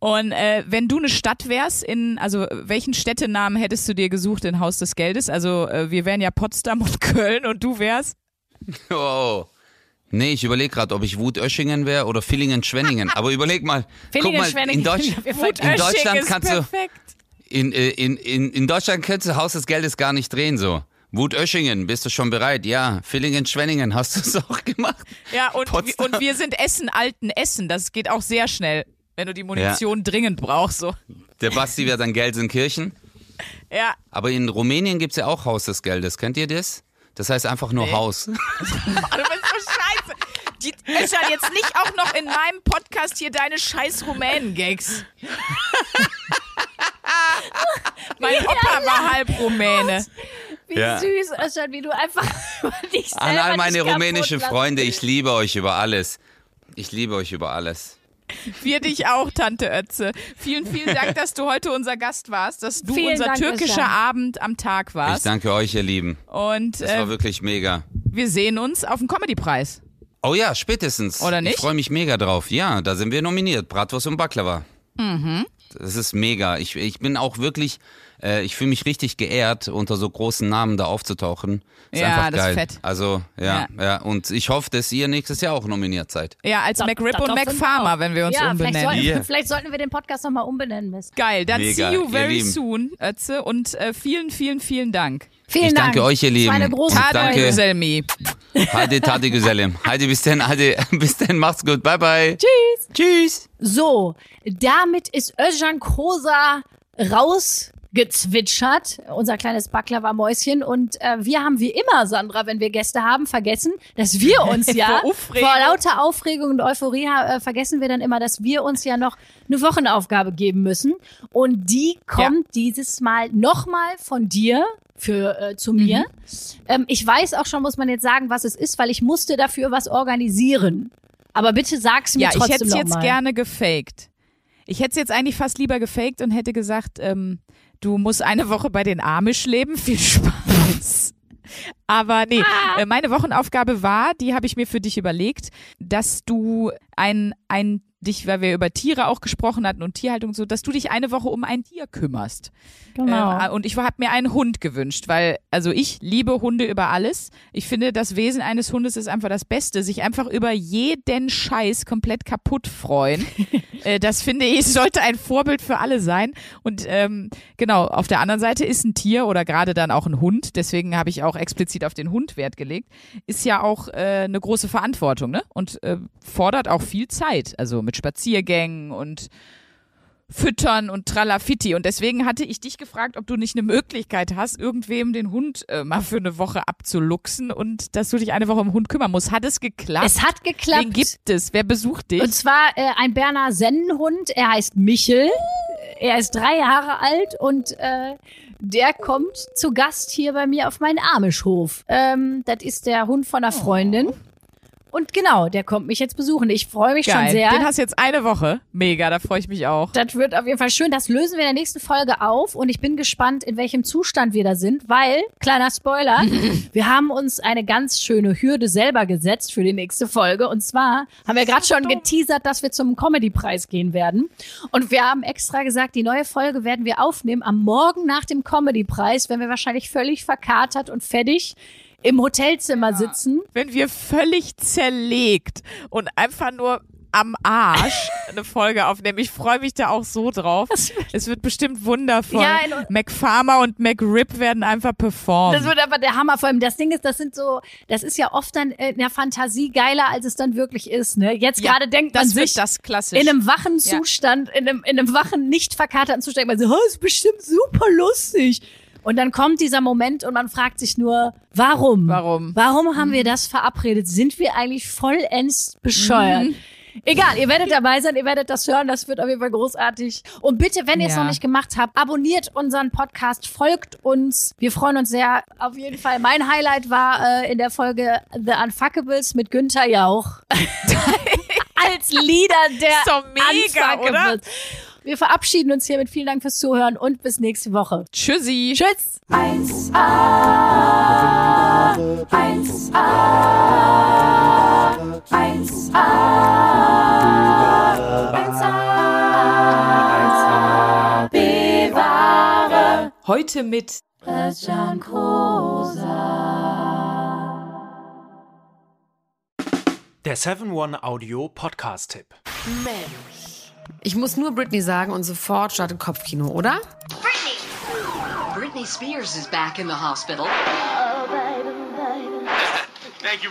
Und äh, wenn du eine Stadt wärst, in, also welchen Städtenamen hättest du dir gesucht in Haus des Geldes? Also äh, wir wären ja Potsdam und Köln und du wärst? Oh. Nee, ich überlege gerade, ob ich Wut-Öschingen wäre oder Villingen-Schwenningen. Aber überleg mal, guck mal, in. Deutsch, in Deutschland kannst du, perfekt. in, äh, in, in, in Deutschland kannst du Haus des Geldes gar nicht drehen so. Wut-Öschingen, bist du schon bereit? Ja. Villingen-Schwenningen, hast du es auch gemacht? Ja, und, und wir sind Essen, Alten Essen. Das geht auch sehr schnell, wenn du die Munition dringend brauchst. So. Der Basti wäre dann Gelsenkirchen. Ja, Aber in Rumänien gibt's ja auch Haus des Geldes. Kennt ihr das? Das heißt einfach nur Nee. Haus. du bist so scheiße. Die Özcan, jetzt nicht auch noch in meinem Podcast hier deine scheiß Rumänen-Gags. mein Opa war halb Rumäne. wie Ja. süß, Özcan, wie du einfach über dich An selber all meine rumänischen. Freunde, ich liebe euch über alles. Ich liebe euch über alles. Wir dich auch, Tante Ötze. Vielen, vielen Dank, dass du heute unser Gast warst, dass du Vielen unser Dank, türkischer Özcan. Abend am Tag Ich warst. danke euch, ihr Lieben. Und Das äh, war wirklich mega. wir sehen uns auf dem Comedy-Preis. Oh ja, spätestens. Oder nicht? Ich freue mich mega drauf. Ja, da sind wir nominiert. Bratwurst und Baklava. Mhm. Das ist mega. Ich, ich bin auch wirklich, äh, ich fühle mich richtig geehrt, unter so großen Namen da aufzutauchen. Ist Ja, einfach das ist geil. fett. Also, ja, ja, Und ich hoffe, dass ihr nächstes Jahr auch nominiert seid. Ja, als Da- McRib da- und McFarmer, wenn wir uns ja, umbenennen. Vielleicht sollten, Yeah. vielleicht sollten wir den Podcast nochmal umbenennen, Mist. Geil, dann Mega, see you very soon, Ötze. Und äh, vielen, vielen, vielen Dank. Vielen Ich danke Dank. euch, ihr Das war eine Lieben. große Danke. Tade Freude. Selmi. Heide, Tade, Gesellem. Heide, bis denn, Heide, bis denn, macht's gut. Bye, bye. Tschüss. Tschüss. So, damit ist Özcan Kosa rausgezwitschert, unser kleines Baklava-Mäuschen. Und äh, wir haben wie immer, Sandra, wenn wir Gäste haben, vergessen, dass wir uns ja Vor vor lauter Aufregung und Euphorie äh, vergessen wir dann immer, dass wir uns ja noch eine Wochenaufgabe geben müssen. Und die kommt dieses Mal nochmal von dir für äh, zu mir. Mhm. Ähm, ich weiß auch schon, muss man jetzt sagen, was es ist, weil ich musste dafür was organisieren. Aber bitte sag's mir Ja, ich trotzdem hätte es jetzt gerne gefaked. Ich hätte es jetzt eigentlich fast lieber gefaked und hätte gesagt, ähm, du musst eine Woche bei den Amish leben. Viel Spaß. Aber nee, Ah. äh, meine Wochenaufgabe war, die habe ich mir für dich überlegt, dass du ein, ein dich, weil wir über Tiere auch gesprochen hatten und Tierhaltung so, dass du dich eine Woche um ein Tier kümmerst. Genau. Ähm, und ich habe mir einen Hund gewünscht, weil, also ich liebe Hunde über alles. Ich finde, das Wesen eines Hundes ist einfach das Beste. Sich einfach über jeden Scheiß komplett kaputt freuen. äh, das finde ich, sollte ein Vorbild für alle sein. Und ähm, genau, auf der anderen Seite ist ein Tier oder gerade dann auch ein Hund, deswegen habe ich auch explizit auf den Hund Wert gelegt, ist ja auch äh, eine große Verantwortung, ne? Und äh, fordert auch viel Zeit. Also mit Spaziergängen und Füttern und Tralafitti. Und deswegen hatte ich dich gefragt, ob du nicht eine Möglichkeit hast, irgendwem den Hund äh, mal für eine Woche abzuluxen und dass du dich eine Woche um den Hund kümmern musst. Hat es geklappt? Es hat geklappt. Wen gibt es? Wer besucht dich? Und zwar äh, ein Berner Sennenhund. Er heißt Michel. Er ist drei Jahre alt und äh, der kommt zu Gast hier bei mir auf meinen Amischhof. Ähm, das ist der Hund von einer Freundin. Und genau, der kommt mich jetzt besuchen. Ich freue mich schon Geil. sehr. Den hast du jetzt eine Woche. Mega, da freue ich mich auch. Das wird auf jeden Fall schön. Das lösen wir in der nächsten Folge auf und ich bin gespannt, in welchem Zustand wir da sind, weil, kleiner Spoiler, wir haben uns eine ganz schöne Hürde selber gesetzt für die nächste Folge. Und zwar haben wir gerade schon geteasert, dass wir zum Comedy-Preis gehen werden. Und wir haben extra gesagt, die neue Folge werden wir aufnehmen am Morgen nach dem Comedy-Preis, wenn wir wahrscheinlich völlig verkatert und fertig im Hotelzimmer sitzen. Wenn wir völlig zerlegt und einfach nur am Arsch eine Folge aufnehmen. Ich freue mich da auch so drauf. Es wird bestimmt wundervoll. Ja, McFarmer und McRib werden einfach performen. Das wird aber der Hammer. Vor allem das Ding ist, das sind so, das ist ja oft dann in der Fantasie geiler, als es dann wirklich ist. Ne? Jetzt Ja, gerade denkt man sich das klassisch. in einem wachen Ja. Zustand, in einem, in einem wachen, nicht verkaterten Zustand, man so, oh, ist bestimmt super lustig. Und dann kommt dieser Moment und man fragt sich nur, warum? Warum? Warum haben wir das verabredet? Sind wir eigentlich vollends bescheuert? Mhm. Egal, ihr werdet dabei sein, ihr werdet das hören, das wird auf jeden Fall großartig. Und bitte, wenn ihr es Ja. noch nicht gemacht habt, abonniert unseren Podcast, folgt uns. Wir freuen uns sehr. Auf jeden Fall, mein Highlight war äh, in der Folge The Unfuckables mit Günther Jauch. Als Leader der doch mega, Unfuckables. Wir verabschieden uns hiermit. Vielen Dank fürs Zuhören und bis nächste Woche. Tschüssi. Tschüss. 1A, 1A, 1A, 1A, bewahre Heute mit Christian Kosa. Der 7-One-Audio-Podcast-Tipp. Ich muss nur Britney sagen und sofort startet Kopfkino, oder? Britney! Britney Spears is back in the hospital. Thank you,